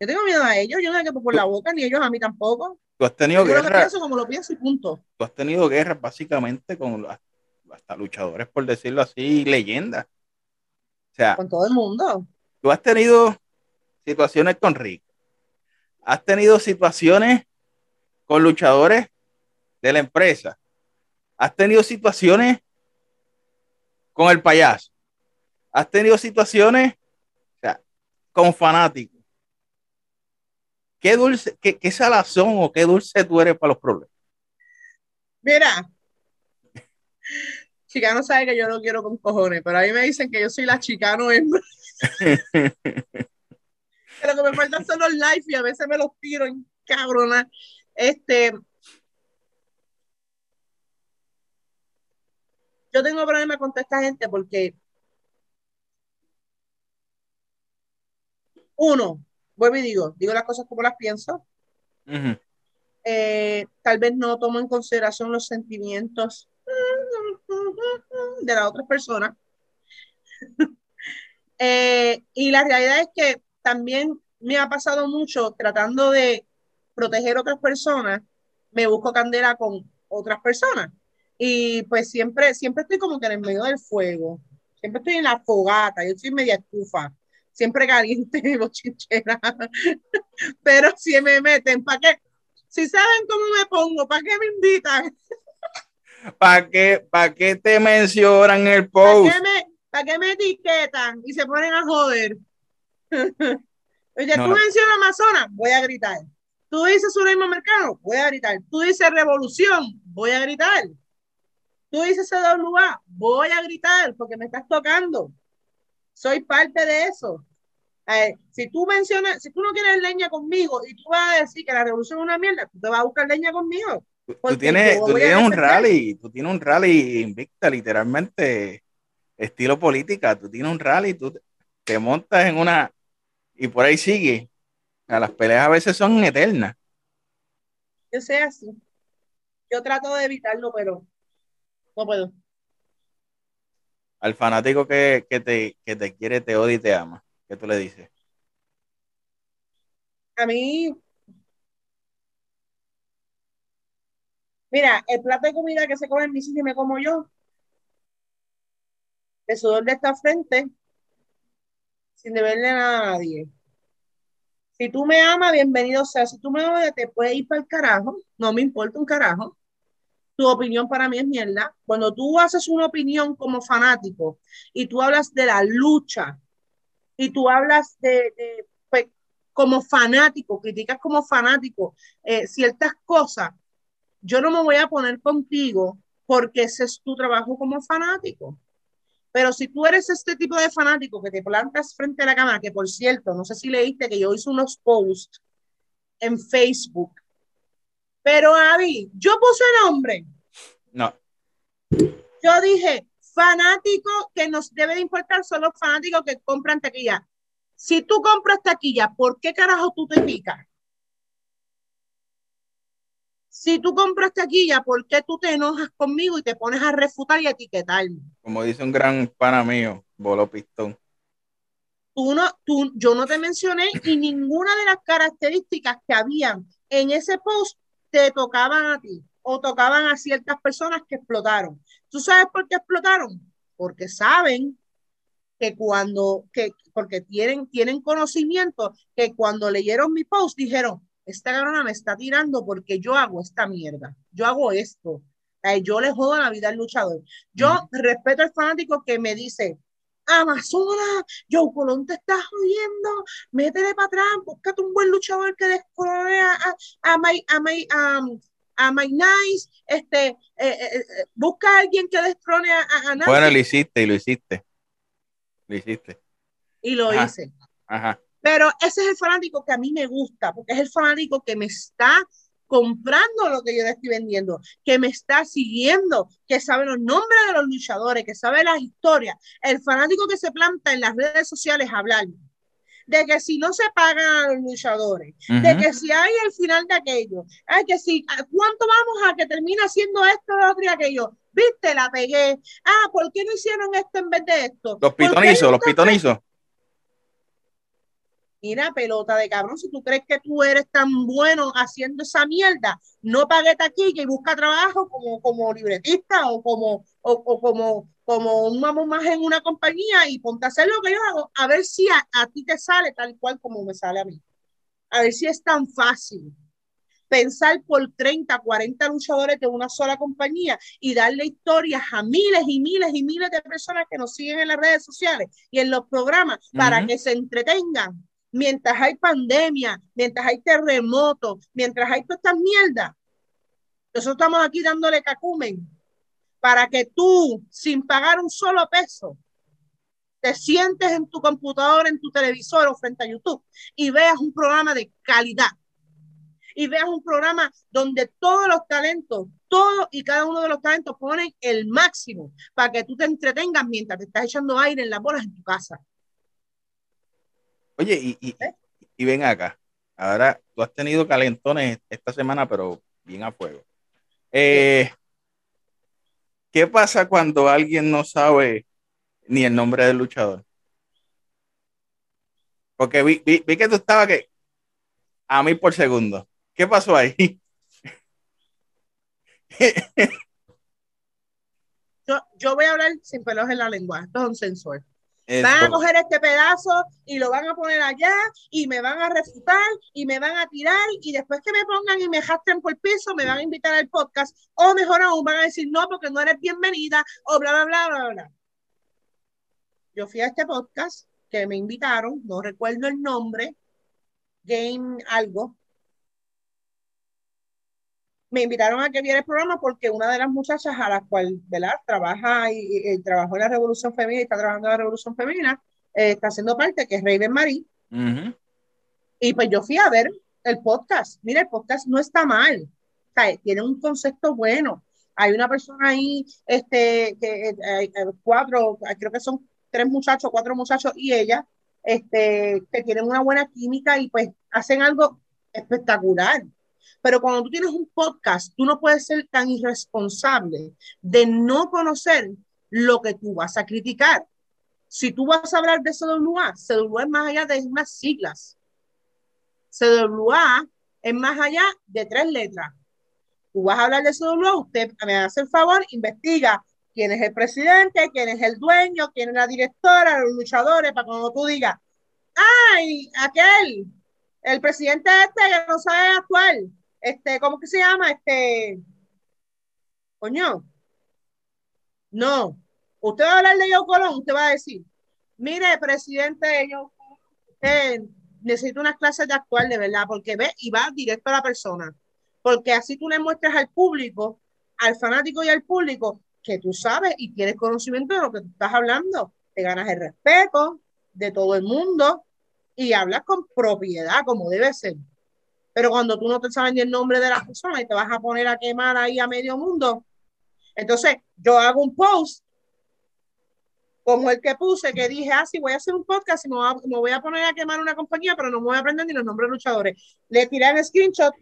yo tengo miedo a ellos, yo no que por la boca, ni ellos a mí tampoco. Tú has tenido Yo lo guerra, pienso como lo pienso y punto. tú has tenido guerras básicamente con hasta luchadores, por decirlo así, leyendas. O sea, Con todo el mundo. tú has tenido situaciones con Rick, has tenido situaciones con luchadores de la empresa, has tenido situaciones con el payaso, has tenido situaciones o sea, con fanáticos. qué dulce, qué, qué salazón o qué dulce tú eres para los problemas. Mira, Chicano sabe que yo no quiero con cojones, pero a mí me dicen que yo soy la chicano hembra. Pero que me faltan son los live y a veces me los tiro en cabrona. Este. Yo tengo problemas con toda esta gente porque. Uno, vuelvo y digo, digo las cosas como las pienso. Eh, tal vez no tomo en consideración los sentimientos de las otras personas. Eh, y la realidad es que también me ha pasado mucho tratando de proteger a otras personas, me busco candela con otras personas. Y pues siempre, siempre estoy como que en el medio del fuego, siempre estoy en la fogata, yo soy media estufa, siempre caliente y bochinchera. Pero si me meten, ¿para qué? Si saben cómo me pongo, ¿para qué me invitan? ¿Para qué, ¿Para qué te mencionan en el ¿Para post? qué me, para qué me etiquetan y se ponen a joder? Oye, No, tú no. mencionas Amazonas, voy a gritar. Tú dices Sureima Mercado, voy a gritar. Tú dices Revolución, voy a gritar. Tú dices CWA, voy a gritar porque me estás tocando. Soy parte de eso. Eh, si tú mencionas, si tú no quieres leña conmigo y tú vas a decir que la revolución es una mierda, tú te vas a buscar leña conmigo. Tú- tienes, tú tienes un rally, tú tienes un rally invicta, literalmente, estilo política. Tú tienes un rally, tú te- te montas en una y por ahí sigue. A las peleas a veces son eternas. Yo sé así. Yo trato de evitarlo, pero no puedo. Al fanático que, que te, que te quiere, te odia y te ama. ¿Qué tú le dices? A mí, mira, el plato de comida que se come en mi sitio y me como yo, el sudor de esta frente, sin deberle nada a nadie. Si tú me amas, bienvenido sea. Si tú me odias, te puedes ir para el carajo. No me importa un carajo. Tu opinión para mí es mierda. Cuando tú haces una opinión como fanático y tú hablas de la lucha y tú hablas de, de, pues, como fanático, criticas como fanático eh, ciertas cosas, yo no me voy a poner contigo porque ese es tu trabajo como fanático. Pero si tú eres este tipo de fanático que te plantas frente a la cámara, que por cierto, no sé si leíste que yo hice unos posts en Facebook, pero Avi, yo puse nombre, No, yo dije, fanático que nos debe de importar son los fanáticos que compran taquilla. Si tú compras taquilla, ¿por qué carajo tú te picas? Si tú compras taquilla, ¿por qué tú te enojas conmigo y te pones a refutar y a etiquetarme? como dice un gran pana mío, Bolo Pistón. Tú no, tú, yo no te mencioné y ninguna de las características que habían en ese post te tocaban a ti o tocaban a ciertas personas que explotaron. ¿Tú sabes por qué explotaron? Porque saben que cuando, que, porque tienen, tienen conocimiento que cuando leyeron mi post dijeron, esta cabrona me está tirando porque yo hago esta mierda, yo hago esto, eh, yo le jodo la vida al luchador. Yo respeto al fanático que me dice, Amazona, Joe Colón te está jodiendo, métele para atrás, búscate un buen luchador que descone a, a, a, My- a, My- a, a My Nice, este, eh, eh, eh, busca a alguien que destrone a, a, Nancy. Bueno, lo hiciste y lo hiciste. Lo hiciste. y lo Ajá. hice. Ajá. Pero ese es el fanático que a mí me gusta, porque es el fanático que me está comprando lo que yo le estoy vendiendo, que me está siguiendo, que sabe los nombres de los luchadores, que sabe las historias. El fanático que se planta en las redes sociales a hablar de que si no se pagan a los luchadores, de Ujú. que si hay el final de aquello, ay, que si, ¿a ¿cuánto vamos a que termine haciendo esto, lo otro y aquello? Viste, la pegué. Ah, ¿por qué no hicieron esto en vez de esto? Los ¿Por qué pitonizos, los pitonizos. Mira, pelota de cabrón, si tú crees que tú eres tan bueno haciendo esa mierda, no pague taquilla y busca trabajo como, como libretista o como, o, o como, como un mamón más en una compañía y ponte a hacer lo que yo hago, a ver si a, a ti te sale tal cual como me sale a mí. A ver si es tan fácil pensar por 30, 40 luchadores de una sola compañía y darle historias a miles y miles y miles de personas que nos siguen en las redes sociales y en los programas para que se entretengan mientras hay pandemia, mientras hay terremotos, mientras hay todas estas mierdas, nosotros estamos aquí dándole cacumen para que tú, sin pagar un solo peso, te sientes en tu computadora, en tu televisor o frente a YouTube y veas un programa de calidad. Y veas un programa donde todos los talentos, todos y cada uno de los talentos ponen el máximo para que tú te entretengas mientras te estás echando aire en las bolas en tu casa. Oye, y, y, ¿Eh? y ven acá. Ahora, tú has tenido calentones esta semana, pero bien a fuego. Eh, ¿Qué pasa cuando alguien no sabe ni el nombre del luchador? Porque vi, vi, vi que tú estabas que a mí por segundo. ¿Qué pasó ahí? yo, yo voy a hablar sin pelos en la lengua. Esto es un sensor. Van a coger este pedazo y lo van a poner allá y me van a refutar y me van a tirar y después que me pongan y me jastren por el piso me van a invitar al podcast o mejor aún van a decir no porque no eres bienvenida o bla, bla, bla, bla, bla. Yo fui a este podcast que me invitaron, no recuerdo el nombre, Game algo, me invitaron a que viera el programa porque una de las muchachas a la cual ¿verdad? trabaja y, y, trabajó en la Revolución Femenina y está trabajando en la Revolución Femenina, eh, está haciendo parte, que es Raven Marie. Uh -huh. Y pues yo fui a ver el podcast. Mira, el podcast no está mal. O sea, tiene un concepto bueno. Hay una persona ahí, este, que, eh, cuatro, creo que son tres muchachos, cuatro muchachos y ella, este, que tienen una buena química y pues hacen algo espectacular. Pero cuando tú tienes un podcast, tú no puedes ser tan irresponsable de no conocer lo que tú vas a criticar. Si tú vas a hablar de CWA, CWA es más allá de unas siglas. CWA es más allá de tres letras. Tú vas a hablar de CWA, usted me hace el favor, investiga quién es el presidente, quién es el dueño, quién es la directora, los luchadores, para cuando tú digas, ¡ay, aquel! El presidente este que no sabe actuar, este, ¿cómo que se llama? Este, coño, no, usted va a hablar de Joe Colón, usted va a decir, mire, presidente, yo usted necesita unas clases de actual de verdad, porque ve y va directo a la persona, porque así tú le muestras al público, al fanático y al público, que tú sabes y tienes conocimiento de lo que tú estás hablando, te ganas el respeto de todo el mundo y hablas con propiedad, como debe ser. Pero cuando tú no te sabes ni el nombre de la persona y te vas a poner a quemar ahí a medio mundo, entonces yo hago un post como el que puse, que dije, ah, sí, voy a hacer un podcast y me voy a, poner a quemar una compañía, pero no me voy a aprender ni los nombres de luchadores. Le tiré el screenshot,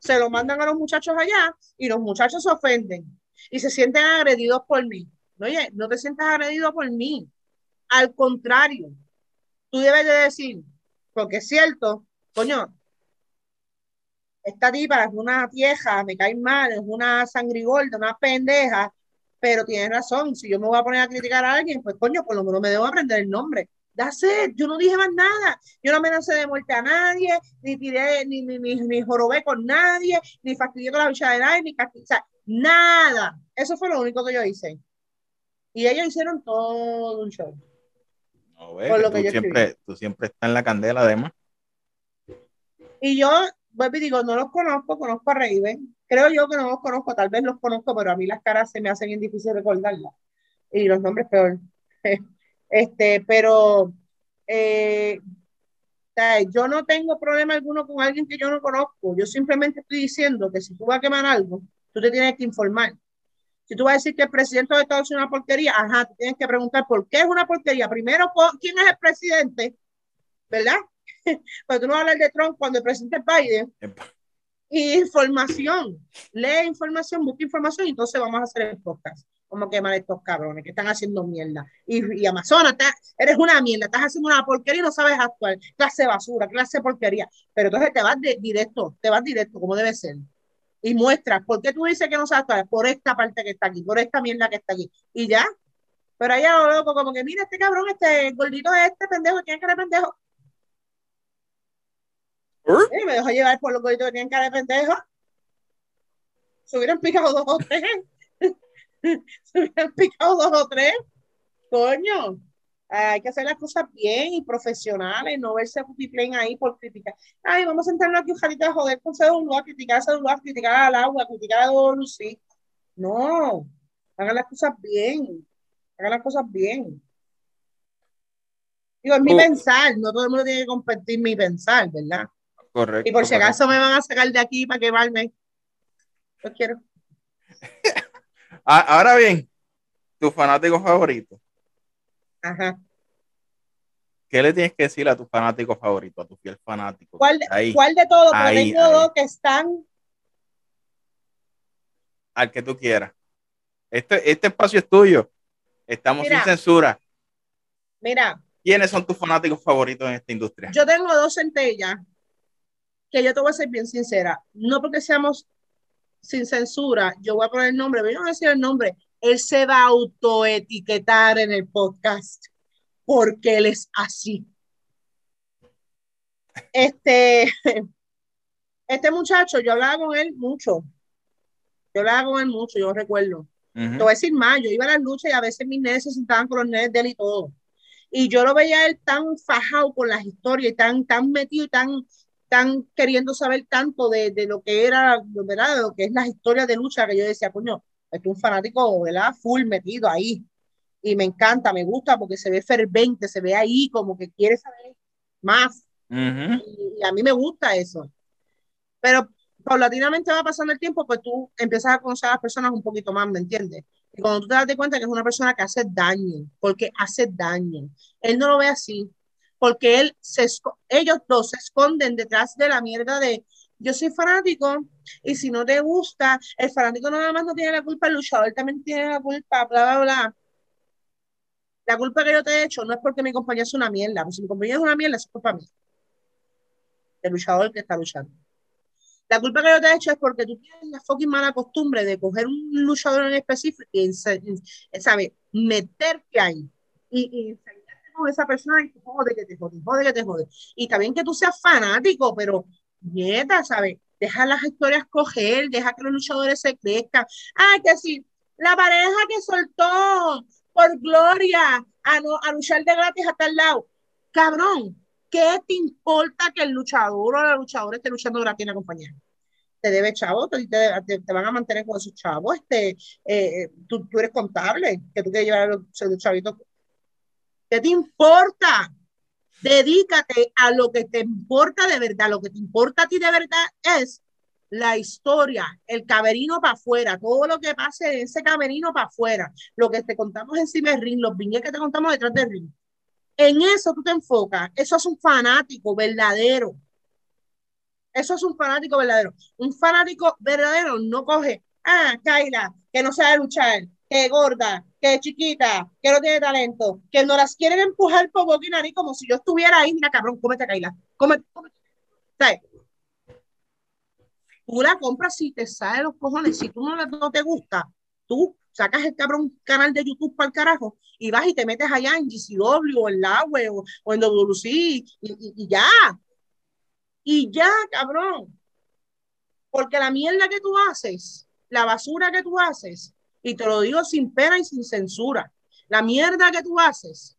se lo mandan a los muchachos allá y los muchachos se ofenden y se sienten agredidos por mí. Oye, no te sientas agredido por mí. Al contrario, tú debes de decir, porque es cierto, coño, esta tipa es una vieja, me cae mal, es una sangrigolda, una pendeja, pero tienes razón, si yo me voy a poner a criticar a alguien, pues coño, por lo menos me debo aprender el nombre. It. yo no dije más nada, yo no amenacé de muerte a nadie, ni tiré, ni, ni, ni, ni jorobé con nadie, ni fastidié con la bicha de nadie, ni o sea, nada. Eso fue lo único que yo hice. Y ellos hicieron todo un show. No, por lo que tú, siempre, tú siempre estás en la candela, además. Y yo, vuelvo y digo, no los conozco, conozco a Raven. Creo yo que no los conozco, tal vez los conozco, pero a mí las caras se me hacen bien difícil recordarlas. Y los nombres peor. Este, pero eh, yo no tengo problema alguno con alguien que yo no conozco. Yo simplemente estoy diciendo que si tú vas a quemar algo, tú te tienes que informar. Si tú vas a decir que el presidente de Estados Unidos es una porquería, ajá, te tienes que preguntar por qué es una porquería. Primero, ¿quién es el presidente? ¿Verdad? Pero tú no vas a hablar de Trump cuando el presidente es Biden. Y información. Lee información, busca información y entonces vamos a hacer el podcast. Cómo quemar estos cabrones que están haciendo mierda. Y, y Amazonas, eres una mierda, estás haciendo una porquería y no sabes actuar. Clase de basura, clase de porquería. Pero entonces te vas de, directo, te vas directo, como debe ser. Y muestras, ¿por qué tú dices que no sabes actuar? Por esta parte que está aquí, por esta mierda que está aquí. Y ya. Pero allá lo loco, como que mira este cabrón, este gordito es este pendejo, tiene cara de pendejo. ¿Eh? Y me dejó llevar por los gorditos que tienen cara de pendejo. Se hubieran picado dos o tres. se hubieran picado dos o tres. Coño. Hay que hacer las cosas bien y profesionales, no verse putiplén ahí por criticar. Ay, vamos a sentarnos aquí un ratito a joder con CW, a criticar a CW, a criticar al agua, a criticar a WC. No, hagan las cosas bien, hagan las cosas bien. Digo, es mi Oh. pensar, no todo el mundo tiene que compartir mi pensar, ¿verdad? Correcto. Y por si acaso me van a sacar de aquí para quemarme, yo quiero. Ah, ahora bien, tu fanático favorito. Ajá. ¿Qué le tienes que decir a tu fanático favorito, a tu fiel fanático? ¿Cuál, Ahí, ¿cuál de todos? Porque ahí, tengo ahí. dos que están al que tú quieras. Este, este espacio es tuyo. Estamos Mira. sin censura. Mira, ¿Quiénes son tus fanáticos favoritos en esta industria? yo tengo dos centellas que yo te voy a ser bien sincera. No porque seamos sin censura, yo voy a poner el nombre, pero yo no voy a decir el nombre. Él se va a autoetiquetar en el podcast porque él es así. Este, este muchacho, yo hablaba con él mucho. Yo hablaba con él mucho, yo recuerdo. Te Ujú. voy a decir más, yo iba a las luchas y a veces mis nenes se sentaban con los nenes de él y todo. Y yo lo veía a él tan fajado con las historias y tan, tan metido y tan, tan queriendo saber tanto de, de lo que era, ¿verdad? De lo que es las historias de lucha, que yo decía, coño, es un fanático, ¿verdad? Full metido ahí. Y me encanta, me gusta porque se ve fervente, se ve ahí como que quiere saber más. Ujú. Y, y a mí me gusta eso. Pero paulatinamente va pasando el tiempo, pues tú empiezas a conocer a las personas un poquito más, ¿me entiendes? Y cuando tú te das de cuenta que es una persona que hace daño, porque hace daño, él no lo ve así, porque él se, ellos dos se esconden detrás de la mierda de yo soy fanático y si no te gusta, el fanático nada más no tiene la culpa, el luchador también tiene la culpa, bla, bla, bla. La culpa que yo te he hecho no es porque mi compañía es una mierda, pues si mi compañía es una mierda, es culpa mía el luchador que está luchando. La culpa que yo te he hecho es porque tú tienes la fucking mala costumbre de coger un luchador en específico y, ¿sabes? Meterte ahí y, y con esa persona y te jode, que te jode, jode, que te jode. Y también que tú seas fanático, pero nieta, ¿sabes? Deja las historias coger, deja que los luchadores se crezcan. Ah, que si la pareja que soltó por gloria a, no, a luchar de gratis hasta el lado. Cabrón, ¿qué te importa que el luchador o la luchadora esté luchando gratis en la compañía? Te debe chavo, te, te, te van a mantener con esos chavos, este, eh, tú, tú, eres contable, que tú quieres llevar a los, los chavitos. ¿Qué te importa? Dedícate a lo que te importa de verdad. Lo que te importa a ti de verdad es la historia, el camerino para afuera, todo lo que pase en ese camerino para afuera, lo que te contamos encima del ring, los viñetes que te contamos detrás del ring. En eso tú te enfocas. Eso es un fanático verdadero. Eso es un fanático verdadero. Un fanático verdadero no coge, ah, Kaila, que no sabe luchar, que gorda, que es chiquita, que no tiene talento, que no las quieren empujar por boca y nariz como si yo estuviera ahí. Mira, cabrón, cómete a Kaila. Cómete, cómete. ¿Sabes? Tú la compras si te sale los cojones. Si tú no, no te gusta, tú sacas el cabrón canal de YouTube para el carajo y vas y te metes allá en GCW o en Lawe o, o en WC y, ya. Y ya, cabrón. Porque la mierda que tú haces, la basura que tú haces, y te lo digo sin pena y sin censura, la mierda que tú haces,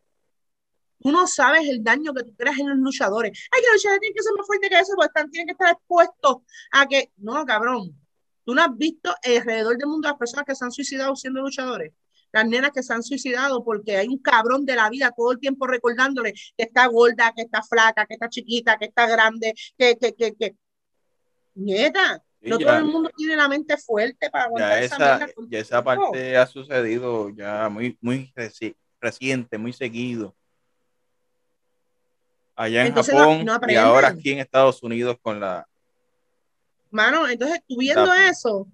tú no sabes el daño que tú creas en los luchadores. Ay, que los luchadores tienen que ser más fuertes que eso, porque tienen que estar expuestos a que, no, cabrón, Tú no has visto alrededor del mundo las personas que se han suicidado siendo luchadores. Las nenas que se han suicidado porque hay un cabrón de la vida todo el tiempo recordándole que está gorda, que está flaca, que está chiquita, que está grande, que, que, que, que. Nieta, sí, no ya, todo el mundo tiene la mente fuerte para aguantar ya esa, esa, mierda ya esa parte ha sucedido ya muy, muy reci reciente, muy seguido. Allá en Entonces, Japón no, no y ahora aquí en Estados Unidos con la Mano, entonces tú viendo eso,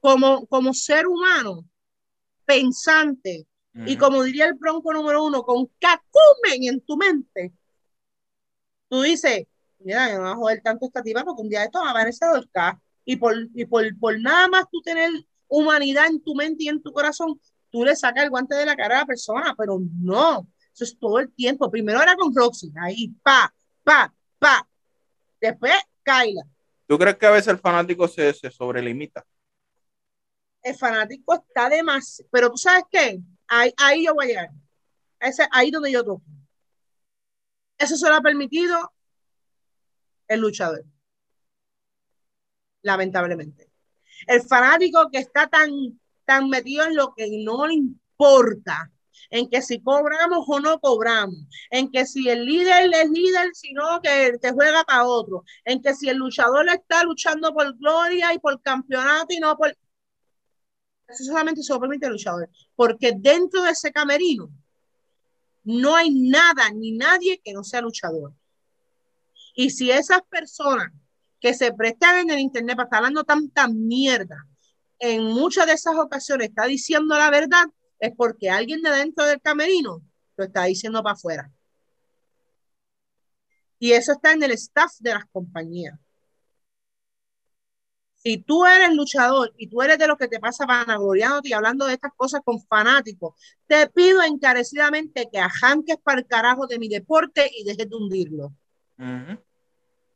como, como ser humano, pensante, uh -huh. y como diría el bronco número uno, con cacumen en tu mente, tú dices, mira, no voy a joder tanto esta tipa porque un día esto va a aparecer acá. Y por, y por, por nada más tú tener humanidad en tu mente y en tu corazón, tú le sacas el guante de la cara a la persona, pero no, eso es todo el tiempo. Primero era con Roxy, ahí, pa, pa, pa. Después, Kyla. ¿Tú crees que a veces el fanático se, se sobrelimita? El fanático está de más, pero tú sabes qué, ahí, ahí yo voy a llegar. Ese, ahí donde yo toco. Eso se lo ha permitido el luchador. Lamentablemente. El fanático que está tan, tan metido en lo que no le importa, en que si cobramos o no cobramos, en que si el líder es líder, sino que te juega para otro, en que si el luchador está luchando por gloria y por campeonato y no por... Eso solamente se lo permite el luchador, porque dentro de ese camerino no hay nada ni nadie que no sea luchador. Y si esas personas que se prestan en el internet para estar hablando tanta mierda, en muchas de esas ocasiones está diciendo la verdad, es porque alguien de dentro del camerino lo está diciendo para afuera. Y eso está en el staff de las compañías. Si tú eres luchador y tú eres de los que te pasa vanagloriándote y hablando de estas cosas con fanáticos, te pido encarecidamente que arranques para el carajo de mi deporte y dejes de hundirlo. Uh.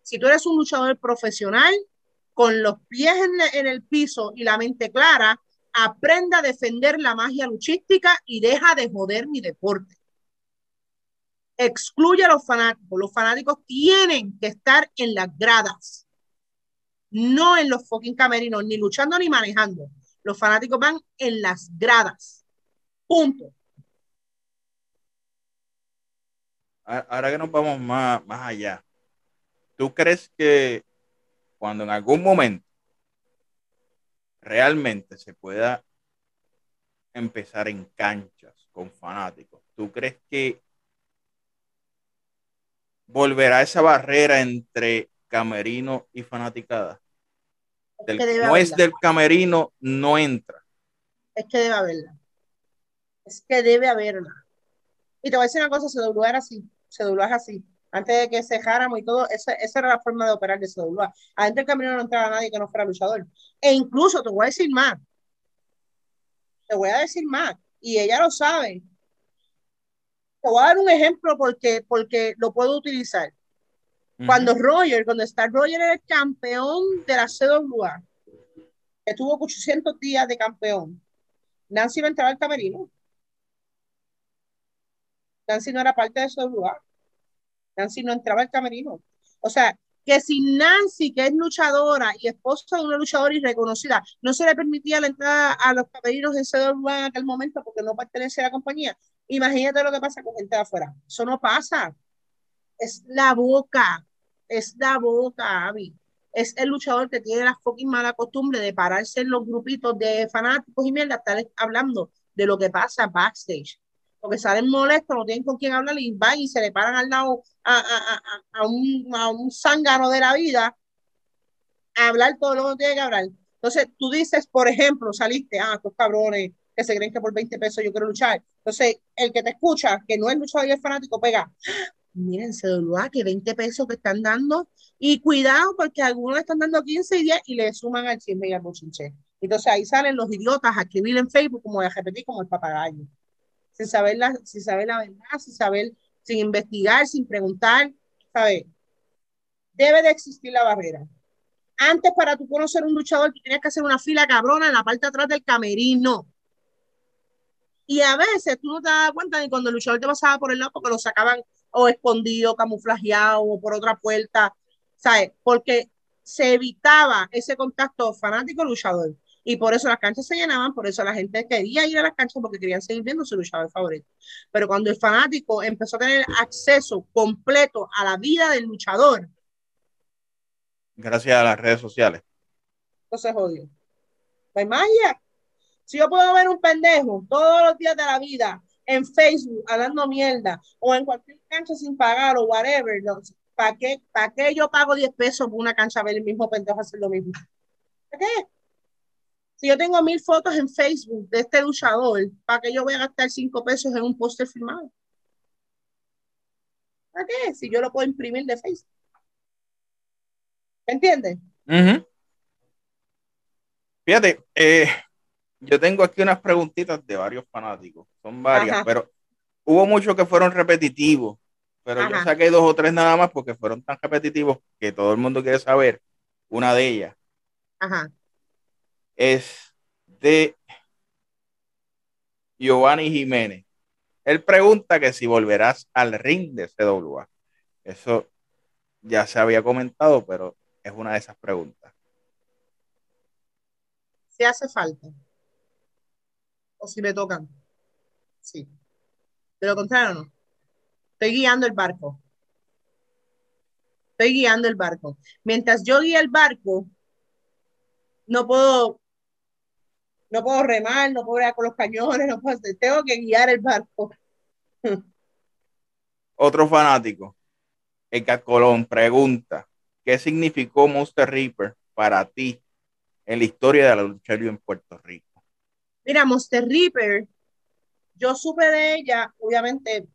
Si tú eres un luchador profesional, con los pies en, el piso y la mente clara, aprenda a defender la magia luchística y deja de joder mi deporte. Excluye a los fanáticos. Los fanáticos tienen que estar en las gradas, no en los fucking camerinos, ni luchando ni manejando. Los fanáticos van en las gradas. Punto. Ahora que nos vamos más, más allá, ¿tú crees que cuando en algún momento realmente se pueda empezar en canchas con fanáticos, ¿tú crees que volverá esa barrera entre camerino y fanaticada? Del, Es que debe no es del camerino, no entra. Es que debe haberla. Es que debe haberla. Y te voy a decir una cosa, CWA era así, CWA es así. Antes de que cejáramos y todo, esa, esa era la forma de operar de CWA. Adentro del camino no entraba nadie que no fuera luchador. E incluso te voy a decir más. Te voy a decir más. Y ella lo sabe. Te voy a dar un ejemplo porque, porque lo puedo utilizar. Cuando Roger, cuando está Roger era el campeón de la CWA, que tuvo 800 días de campeón, Nancy no entraba al camerino. Nancy no era parte de CWA. Nancy no entraba al camerino. O sea, que si Nancy, que es luchadora y esposa de una luchadora y no se le permitía la entrada a los camerinos en CWA en aquel momento porque no pertenece a la compañía, imagínate lo que pasa con gente de afuera. Eso no pasa. Es la boca. Es la boca, Abby. Es el luchador que tiene la fucking mala costumbre de pararse en los grupitos de fanáticos y mierda, estar hablando de lo que pasa backstage porque salen molestos, no tienen con quién hablar y van y se le paran al lado a, a, a, a un, a un zángano de la vida a hablar todo lo que tiene que hablar. Entonces, tú dices, por ejemplo, saliste, ah, estos cabrones que se creen que por 20 pesos yo quiero luchar. Entonces, el que te escucha, que no es luchador y es fanático, pega, miren, CWA, que 20 pesos que están dando, y cuidado, porque algunos están dando 15 y 10 y le suman al chisme y al bochinche. Entonces, ahí salen los idiotas a escribir en Facebook, como a repetir, como el papagayo sin saber la, sin saber la verdad, sin saber, sin investigar, sin preguntar, ¿sabes? Debe de existir la barrera. Antes, para tú conocer un luchador, tú tenías que hacer una fila cabrona en la parte de atrás del camerino. Y a veces tú no te das cuenta ni cuando el luchador te pasaba por el lado porque lo sacaban o escondido, camuflajeado o por otra puerta, ¿sabes? Porque se evitaba ese contacto fanático-luchador. Y por eso las canchas se llenaban, por eso la gente quería ir a las canchas porque querían seguir viendo su luchador favorito. Pero cuando el fanático empezó a tener acceso completo a la vida del luchador, Gracias a las redes sociales. entonces jodió. Hay magia. Si yo puedo ver un pendejo todos los días de la vida en Facebook hablando mierda o en cualquier cancha sin pagar o whatever, no, ¿para qué, ¿para qué yo pago 10 pesos por una cancha a ver el mismo pendejo hacer lo mismo? ¿Para qué? Si yo tengo mil fotos en Facebook de este luchador, ¿para qué yo voy a gastar cinco pesos en un póster firmado? ¿Para qué? Si yo lo puedo imprimir de Facebook. ¿Entiendes? Uh -huh. Fíjate, eh, yo tengo aquí unas preguntitas de varios fanáticos. Son varias, Ajá. pero hubo muchos que fueron repetitivos. Pero Ajá. yo saqué dos o tres nada más porque fueron tan repetitivos que todo el mundo quiere saber. Una de ellas. Ajá es de Giovanni Jiménez. Él pregunta que si volverás al ring de CWA. Eso ya se había comentado, pero es una de esas preguntas. Si hace falta. O si me tocan. Sí. De lo contrario, no. Estoy guiando el barco. Estoy guiando el barco. Mientras yo guío el barco, no puedo, no puedo remar, no puedo ir con los cañones, no puedo, tengo que guiar el barco. Otro fanático, Edgar Colón, pregunta, ¿qué significó Monster Reaper para ti en la historia de la lucha libre en Puerto Rico? Mira, Monster Reaper, yo supe de ella, obviamente,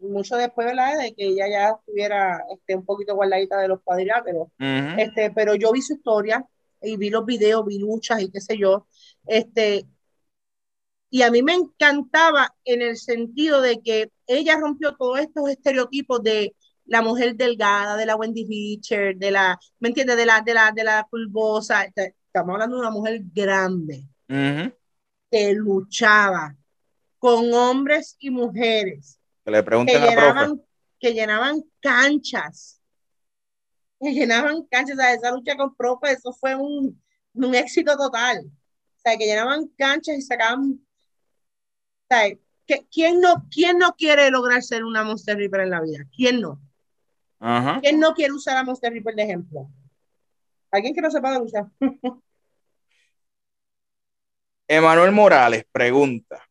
mucho después ¿verdad? de que ella ya estuviera este, un poquito guardadita de los cuadriláteros, este, pero yo vi su historia y vi los videos, vi luchas y qué sé yo, este, y a mí me encantaba en el sentido de que ella rompió todos estos estereotipos de la mujer delgada, de la Wendy Richer, de la, ¿me entiendes? De la, de la, de la pulvosa, Este, estamos hablando de una mujer grande, Ujú. que luchaba con hombres y mujeres, Que le que a la profe. llenaban, que llenaban canchas, que llenaban canchas, o sea, esa lucha con profe, eso fue un, un éxito total, o sea, que llenaban canchas y sacaban, o sea, que, ¿quién, no, ¿quién no quiere lograr ser una Monster Reaper en la vida? ¿Quién no? Ajá. ¿Quién no quiere usar a Monster Reaper de ejemplo? ¿Alguien que no sepa de luchar? Emanuel Morales pregunta,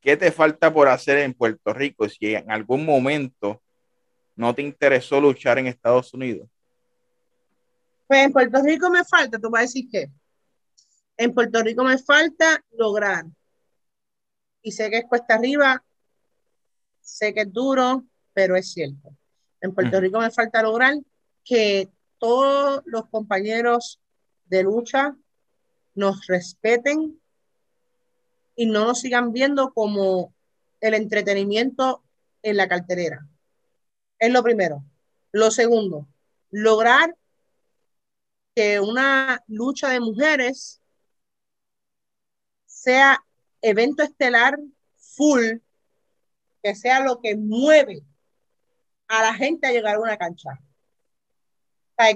¿qué te falta por hacer en Puerto Rico si en algún momento no te interesó luchar en Estados Unidos? Pues en Puerto Rico me falta, tú vas a decir que en Puerto Rico me falta lograr. Y sé que es cuesta arriba, sé que es duro, pero es cierto. En Puerto. Rico me falta lograr que todos los compañeros de lucha nos respeten y no nos sigan viendo como el entretenimiento en la carterera. Es lo primero. Lo segundo, lograr que una lucha de mujeres sea evento estelar full, que sea lo que mueve a la gente a llegar a una cancha.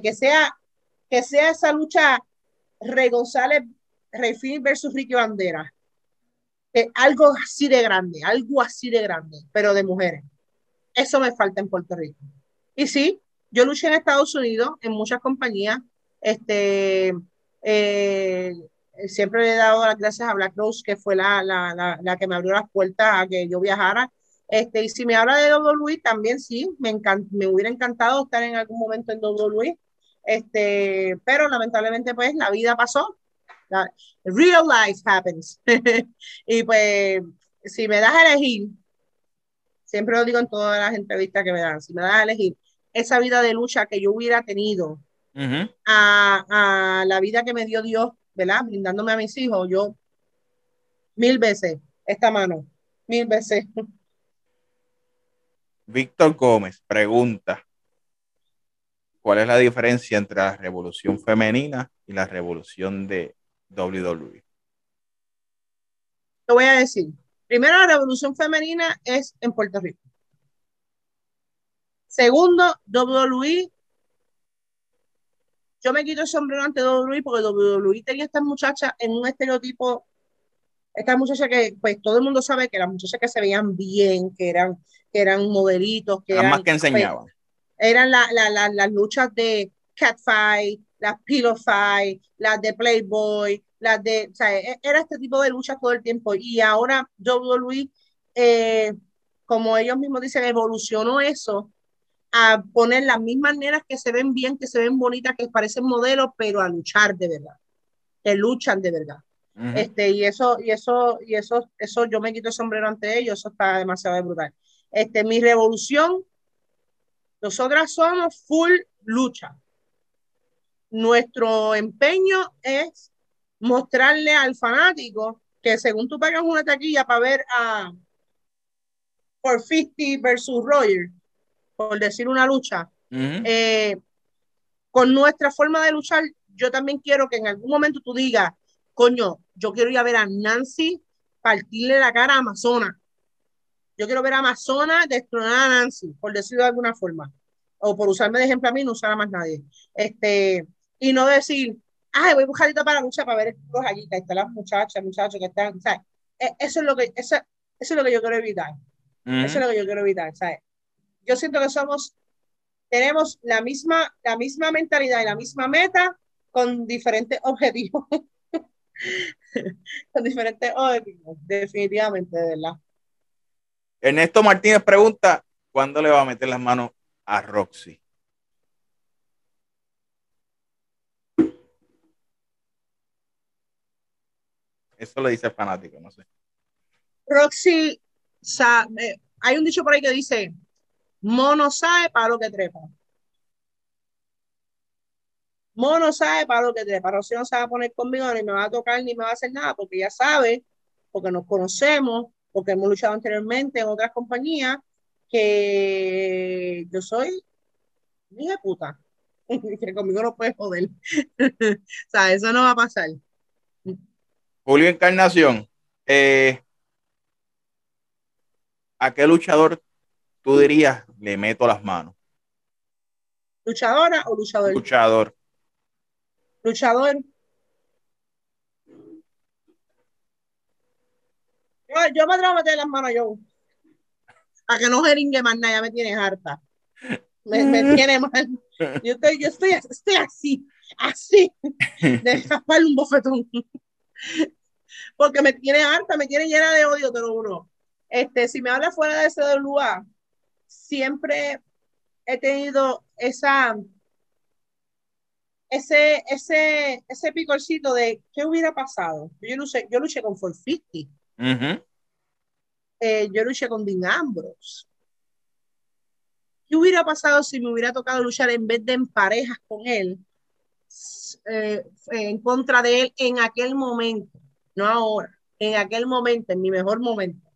Que sea, que sea esa lucha Rey González, Rey versus Ricky Bandera. Que algo así de grande, algo así de grande, pero de mujeres. Eso me falta en Puerto Rico. Y sí, yo luché en Estados Unidos, en muchas compañías. Este, eh, siempre le he dado las gracias a Black Rose, que fue la, la, la, que me abrió las puertas a que yo viajara. Este, y si me habla de WWE, también sí, me, me hubiera encantado estar en algún momento en WWE. Este, pero lamentablemente, pues la vida pasó. Real life happens. y pues, si me das a elegir, siempre lo digo en todas las entrevistas que me dan, si me das a elegir esa vida de lucha que yo hubiera tenido Uh -huh. a, a, la vida que me dio Dios, ¿verdad? Brindándome a mis hijos, yo mil veces esta mano, mil veces. Víctor Gómez pregunta, ¿cuál es la diferencia entre la revolución femenina y la revolución de WWE? Te voy a decir, primero la revolución femenina es en Puerto Rico. Segundo, WWE yo me quito el sombrero ante WWE porque WWE tenía estas muchachas en un estereotipo, estas muchachas que, pues todo el mundo sabe que las muchachas que se veían bien, que eran, que eran modelitos, que eran, más que enseñaban. Pues, eran la, la, la, las luchas de Catfight, las Pillow Fight, las de Playboy, las de, o sea, era este tipo de luchas todo el tiempo. Y ahora WWE, eh, como ellos mismos dicen, evolucionó eso a poner las mismas nenas que se ven bien, que se ven bonitas, que parecen modelos, pero a luchar de verdad, que luchan de verdad. Uh -huh. Este, y eso, y eso, y eso, eso yo me quito el sombrero ante ellos, eso está demasiado brutal. Este, mi revolución, nosotras somos full lucha. Nuestro empeño es mostrarle al fanático que según tú pagas una taquilla para ver a por 50 versus Roger, por decir una lucha, uh -huh. eh, con nuestra forma de luchar, yo también quiero que en algún momento tú digas, coño, yo quiero ir a ver a Nancy partirle la cara a Amazona. Yo quiero ver a Amazonas destronar a Nancy, por decirlo de alguna forma. O por usarme de ejemplo a mí, no usar a más nadie. Este, y no decir, ay, voy a buscar para lucha para ver estos allí, que están las muchachas, muchachos que están, ¿sabes? Eso es lo que, eso, eso es lo que yo quiero evitar. Eso es lo que yo quiero evitar, ¿sabes? Yo siento que somos, tenemos la misma, la misma mentalidad y la misma meta con diferentes objetivos. con diferentes objetivos, definitivamente, de verdad. Ernesto Martínez pregunta, ¿cuándo le va a meter las manos a Roxy? Eso lo dice el fanático, no sé. Roxy, sabe, hay un dicho por ahí que dice, mono sabe para lo que trepa. Mono sabe para lo que trepa. Roxy no se va a poner conmigo, ni me va a tocar, ni me va a hacer nada, porque ya sabe, porque nos conocemos, porque hemos luchado anteriormente en otras compañías, que yo soy hija puta. que conmigo no puedes joder. o sea, eso no va a pasar. Julio Encarnación, eh, ¿a qué luchador tú dirías le meto las manos? ¿Luchadora o luchador? Luchador. Luchador. Yo, yo me atrevo a meter las manos yo. A que no jeringue más nada, ya me tienes harta. Me, me tiene mal. Yo estoy, yo estoy, estoy así, así, de escaparle un bofetón porque me tiene harta, me tiene llena de odio, pero uno. Este, si me habla fuera de ese lugar, siempre he tenido esa, ese, ese, ese picorcito de qué hubiera pasado. Yo luché, yo luché con 450. Uh eh, yo luché con Dean Ambrose. ¿Qué hubiera pasado si me hubiera tocado luchar en vez de en parejas con él, eh, en contra de él en aquel momento? No ahora, en aquel momento, en mi mejor momento,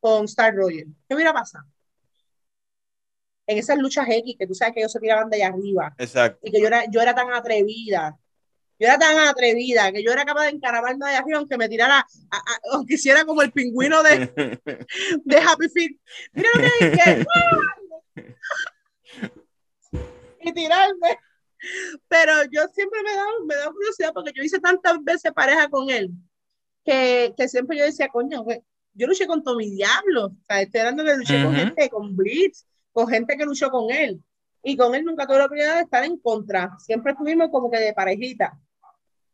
con Star Roger. ¿Qué hubiera pasado? En esas luchas X, que tú sabes que ellos se tiraban de allá arriba. Exacto. Y que yo era, yo era tan atrevida. Yo era tan atrevida que yo era capaz de encaramarme de arriba aunque me tirara, aunque hiciera como el pingüino de, de Happy Feet. Mira lo que y tirarme. Pero yo siempre me da, me da curiosidad porque yo hice tantas veces pareja con él que, que siempre yo decía, coño, yo luché con Tommy Diablo, o sea, estoy hablando que luché con gente, con Blitz, con gente que luchó con él, y con él nunca tuve la oportunidad de estar en contra, siempre estuvimos como que de parejita,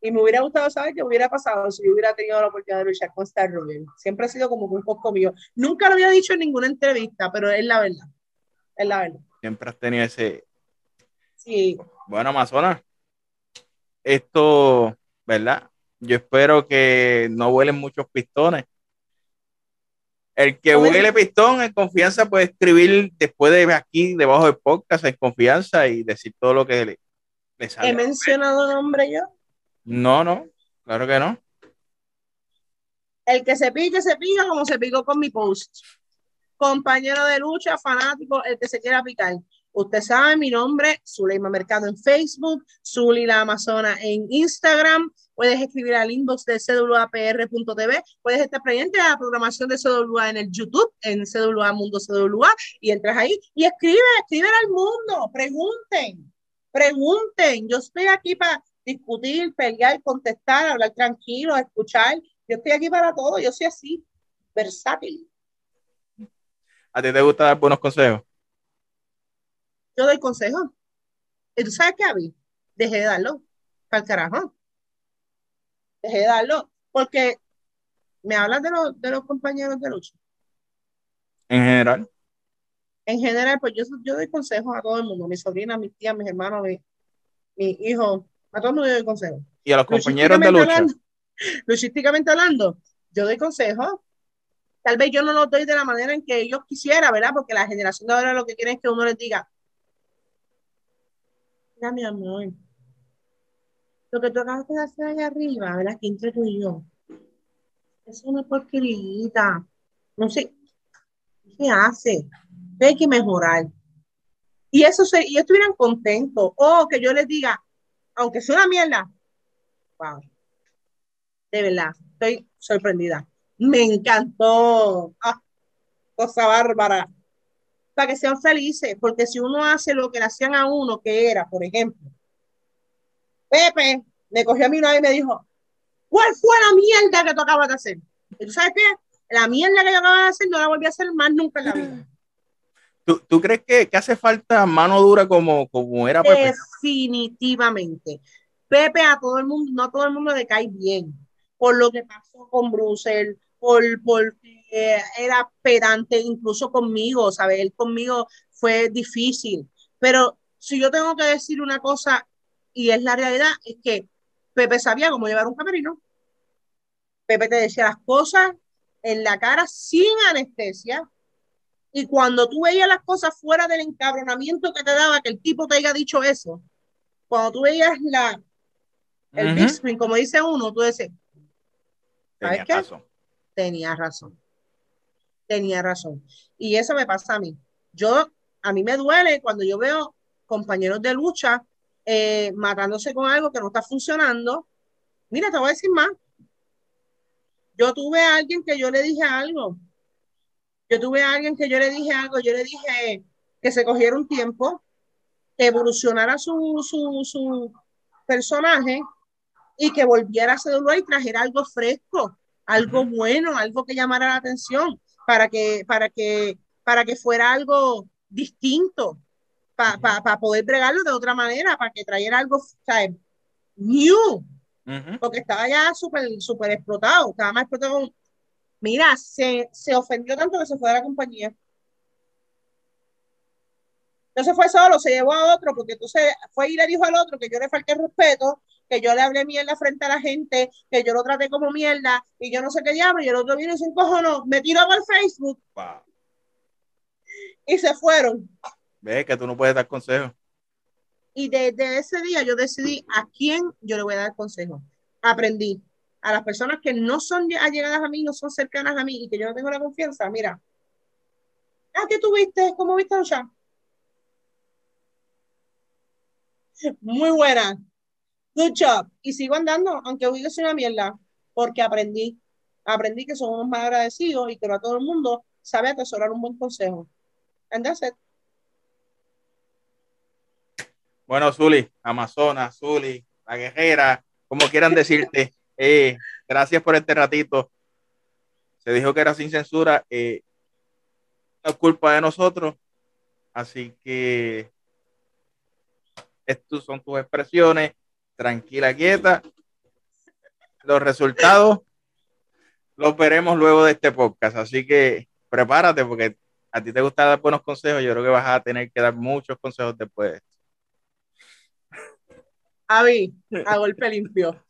y me hubiera gustado saber qué hubiera pasado si hubiera tenido la oportunidad de luchar con Star Rubin. Siempre ha sido como un poco mío. Nunca lo había dicho en ninguna entrevista, pero es la verdad. Es la verdad. Siempre has tenido ese. Sí. Bueno, Amazonas, esto, ¿verdad? Yo espero que no vuelen muchos pistones. El que huele pistón en confianza puede escribir después de aquí, debajo del podcast, en confianza y decir todo lo que le, le sale. ¿He mencionado nombre yo? No, no, claro que no. El que se pique, se pica como se picó con mi post. Compañero de lucha, fanático, el que se quiera picar. Usted sabe mi nombre, Zuleima Mercado en Facebook, Zuli la Amazona en Instagram. Puedes escribir al inbox de cwapr.tv. Puedes estar pendiente a la programación de CWA en el YouTube, en CWA Mundo CWA, y entras ahí y escribe, escribe al mundo, pregunten, pregunten. Yo estoy aquí para discutir, pelear, contestar, hablar tranquilo, escuchar. Yo estoy aquí para todo, yo soy así, versátil. ¿A ti te gusta dar buenos consejos? yo doy consejo. ¿Y tú sabes qué, Abby? Dejé de darlo. Para el carajo. Dejé de darlo. Porque me hablas de, los, de los compañeros de lucha. En general. En general, pues yo, yo doy consejos a todo el mundo. Mi sobrina, mis tías, mis hermanos, mi, mi hijo. A todo el mundo yo doy consejos. Y a los compañeros de lucha. Hablando, luchísticamente hablando, yo doy consejos. Tal vez yo no los doy de la manera en que ellos quisiera, ¿verdad? Porque la generación de ahora lo que quieren es que uno les diga, mi amor. Lo que tú acabas de hacer allá arriba, ¿verdad? Que entre tú y yo. Es una porquerita. No sé. ¿Qué hace? Hay que mejorar. Y eso se, y estuvieran contentos. O que yo les diga, aunque sea una mierda. Wow. De verdad, estoy sorprendida. Me encantó. Ah, cosa bárbara, para que sean felices, porque si uno hace lo que le hacían a uno, que era, por ejemplo, Pepe me cogió a mí una vez y me dijo, ¿cuál fue la mierda que tú acabas de hacer? ¿Y tú sabes qué? La mierda que yo acababa de hacer no la volví a hacer más nunca en la vida. ¿Tú, tú crees que, que, hace falta mano dura como, como era Pepe? Definitivamente. Pepe a todo el mundo, no a todo el mundo le cae bien por lo que pasó con Brussel, por, porque era pedante incluso conmigo, ¿sabes? Él conmigo fue difícil. Pero si yo tengo que decir una cosa, y es la realidad, es que Pepe sabía cómo llevar un camerino. Pepe te decía las cosas en la cara sin anestesia. Y cuando tú veías las cosas fuera del encabronamiento que te daba que el tipo te haya dicho eso, cuando tú veías la, el uh -huh. big screen, como dice uno, tú dices, ¿sabes Tenía qué? razón. Tenía razón. Tenía razón. Y eso me pasa a mí. Yo, a mí me duele cuando yo veo compañeros de lucha eh, matándose con algo que no está funcionando. Mira, te voy a decir más. Yo tuve a alguien que yo le dije algo. Yo tuve a alguien que yo le dije algo. Yo le dije que se cogiera un tiempo, que evolucionara su, su, su personaje y que volviera a hacerlo y trajera algo fresco, algo bueno, algo que llamara la atención para que, para que, para que fuera algo distinto, para pa, pa poder bregarlo de otra manera, para que trayera algo, ¿sabes? New, uh -huh. porque estaba ya súper, súper explotado, estaba más explotado. Mira, se, se ofendió tanto que se fue de la compañía. No se fue solo, se llevó a otro, porque entonces fue y le dijo al otro que yo le falté respeto, que yo le hablé mierda frente a la gente, que yo lo traté como mierda, y yo no sé qué diablo, y el otro vino y se encojonó, me tiró por Facebook. Wow. Y se fueron. Ve que tú no puedes dar consejos. Y desde ese día yo decidí a quién yo le voy a dar consejo. Aprendí. A las personas que no son allegadas a mí, no son cercanas a mí y que yo no tengo la confianza, mira. Ah, ¿qué tuviste? ¿Cómo viste ya? Muy buena. Good job. Y sigo andando, aunque hoy una mierda, porque aprendí. Aprendí que somos más agradecidos y que no a todo el mundo sabe atesorar un buen consejo. And that's it. Bueno, Zuli, Amazona, Zuli, la guerrera, como quieran decirte, eh, gracias por este ratito. Se dijo que era sin censura, eh, es culpa de nosotros, así que estas son tus expresiones, tranquila, quieta. Los resultados los veremos luego de este podcast, así que prepárate porque a ti te gusta dar buenos consejos, yo creo que vas a tener que dar muchos consejos después de. Avi, a golpe limpio.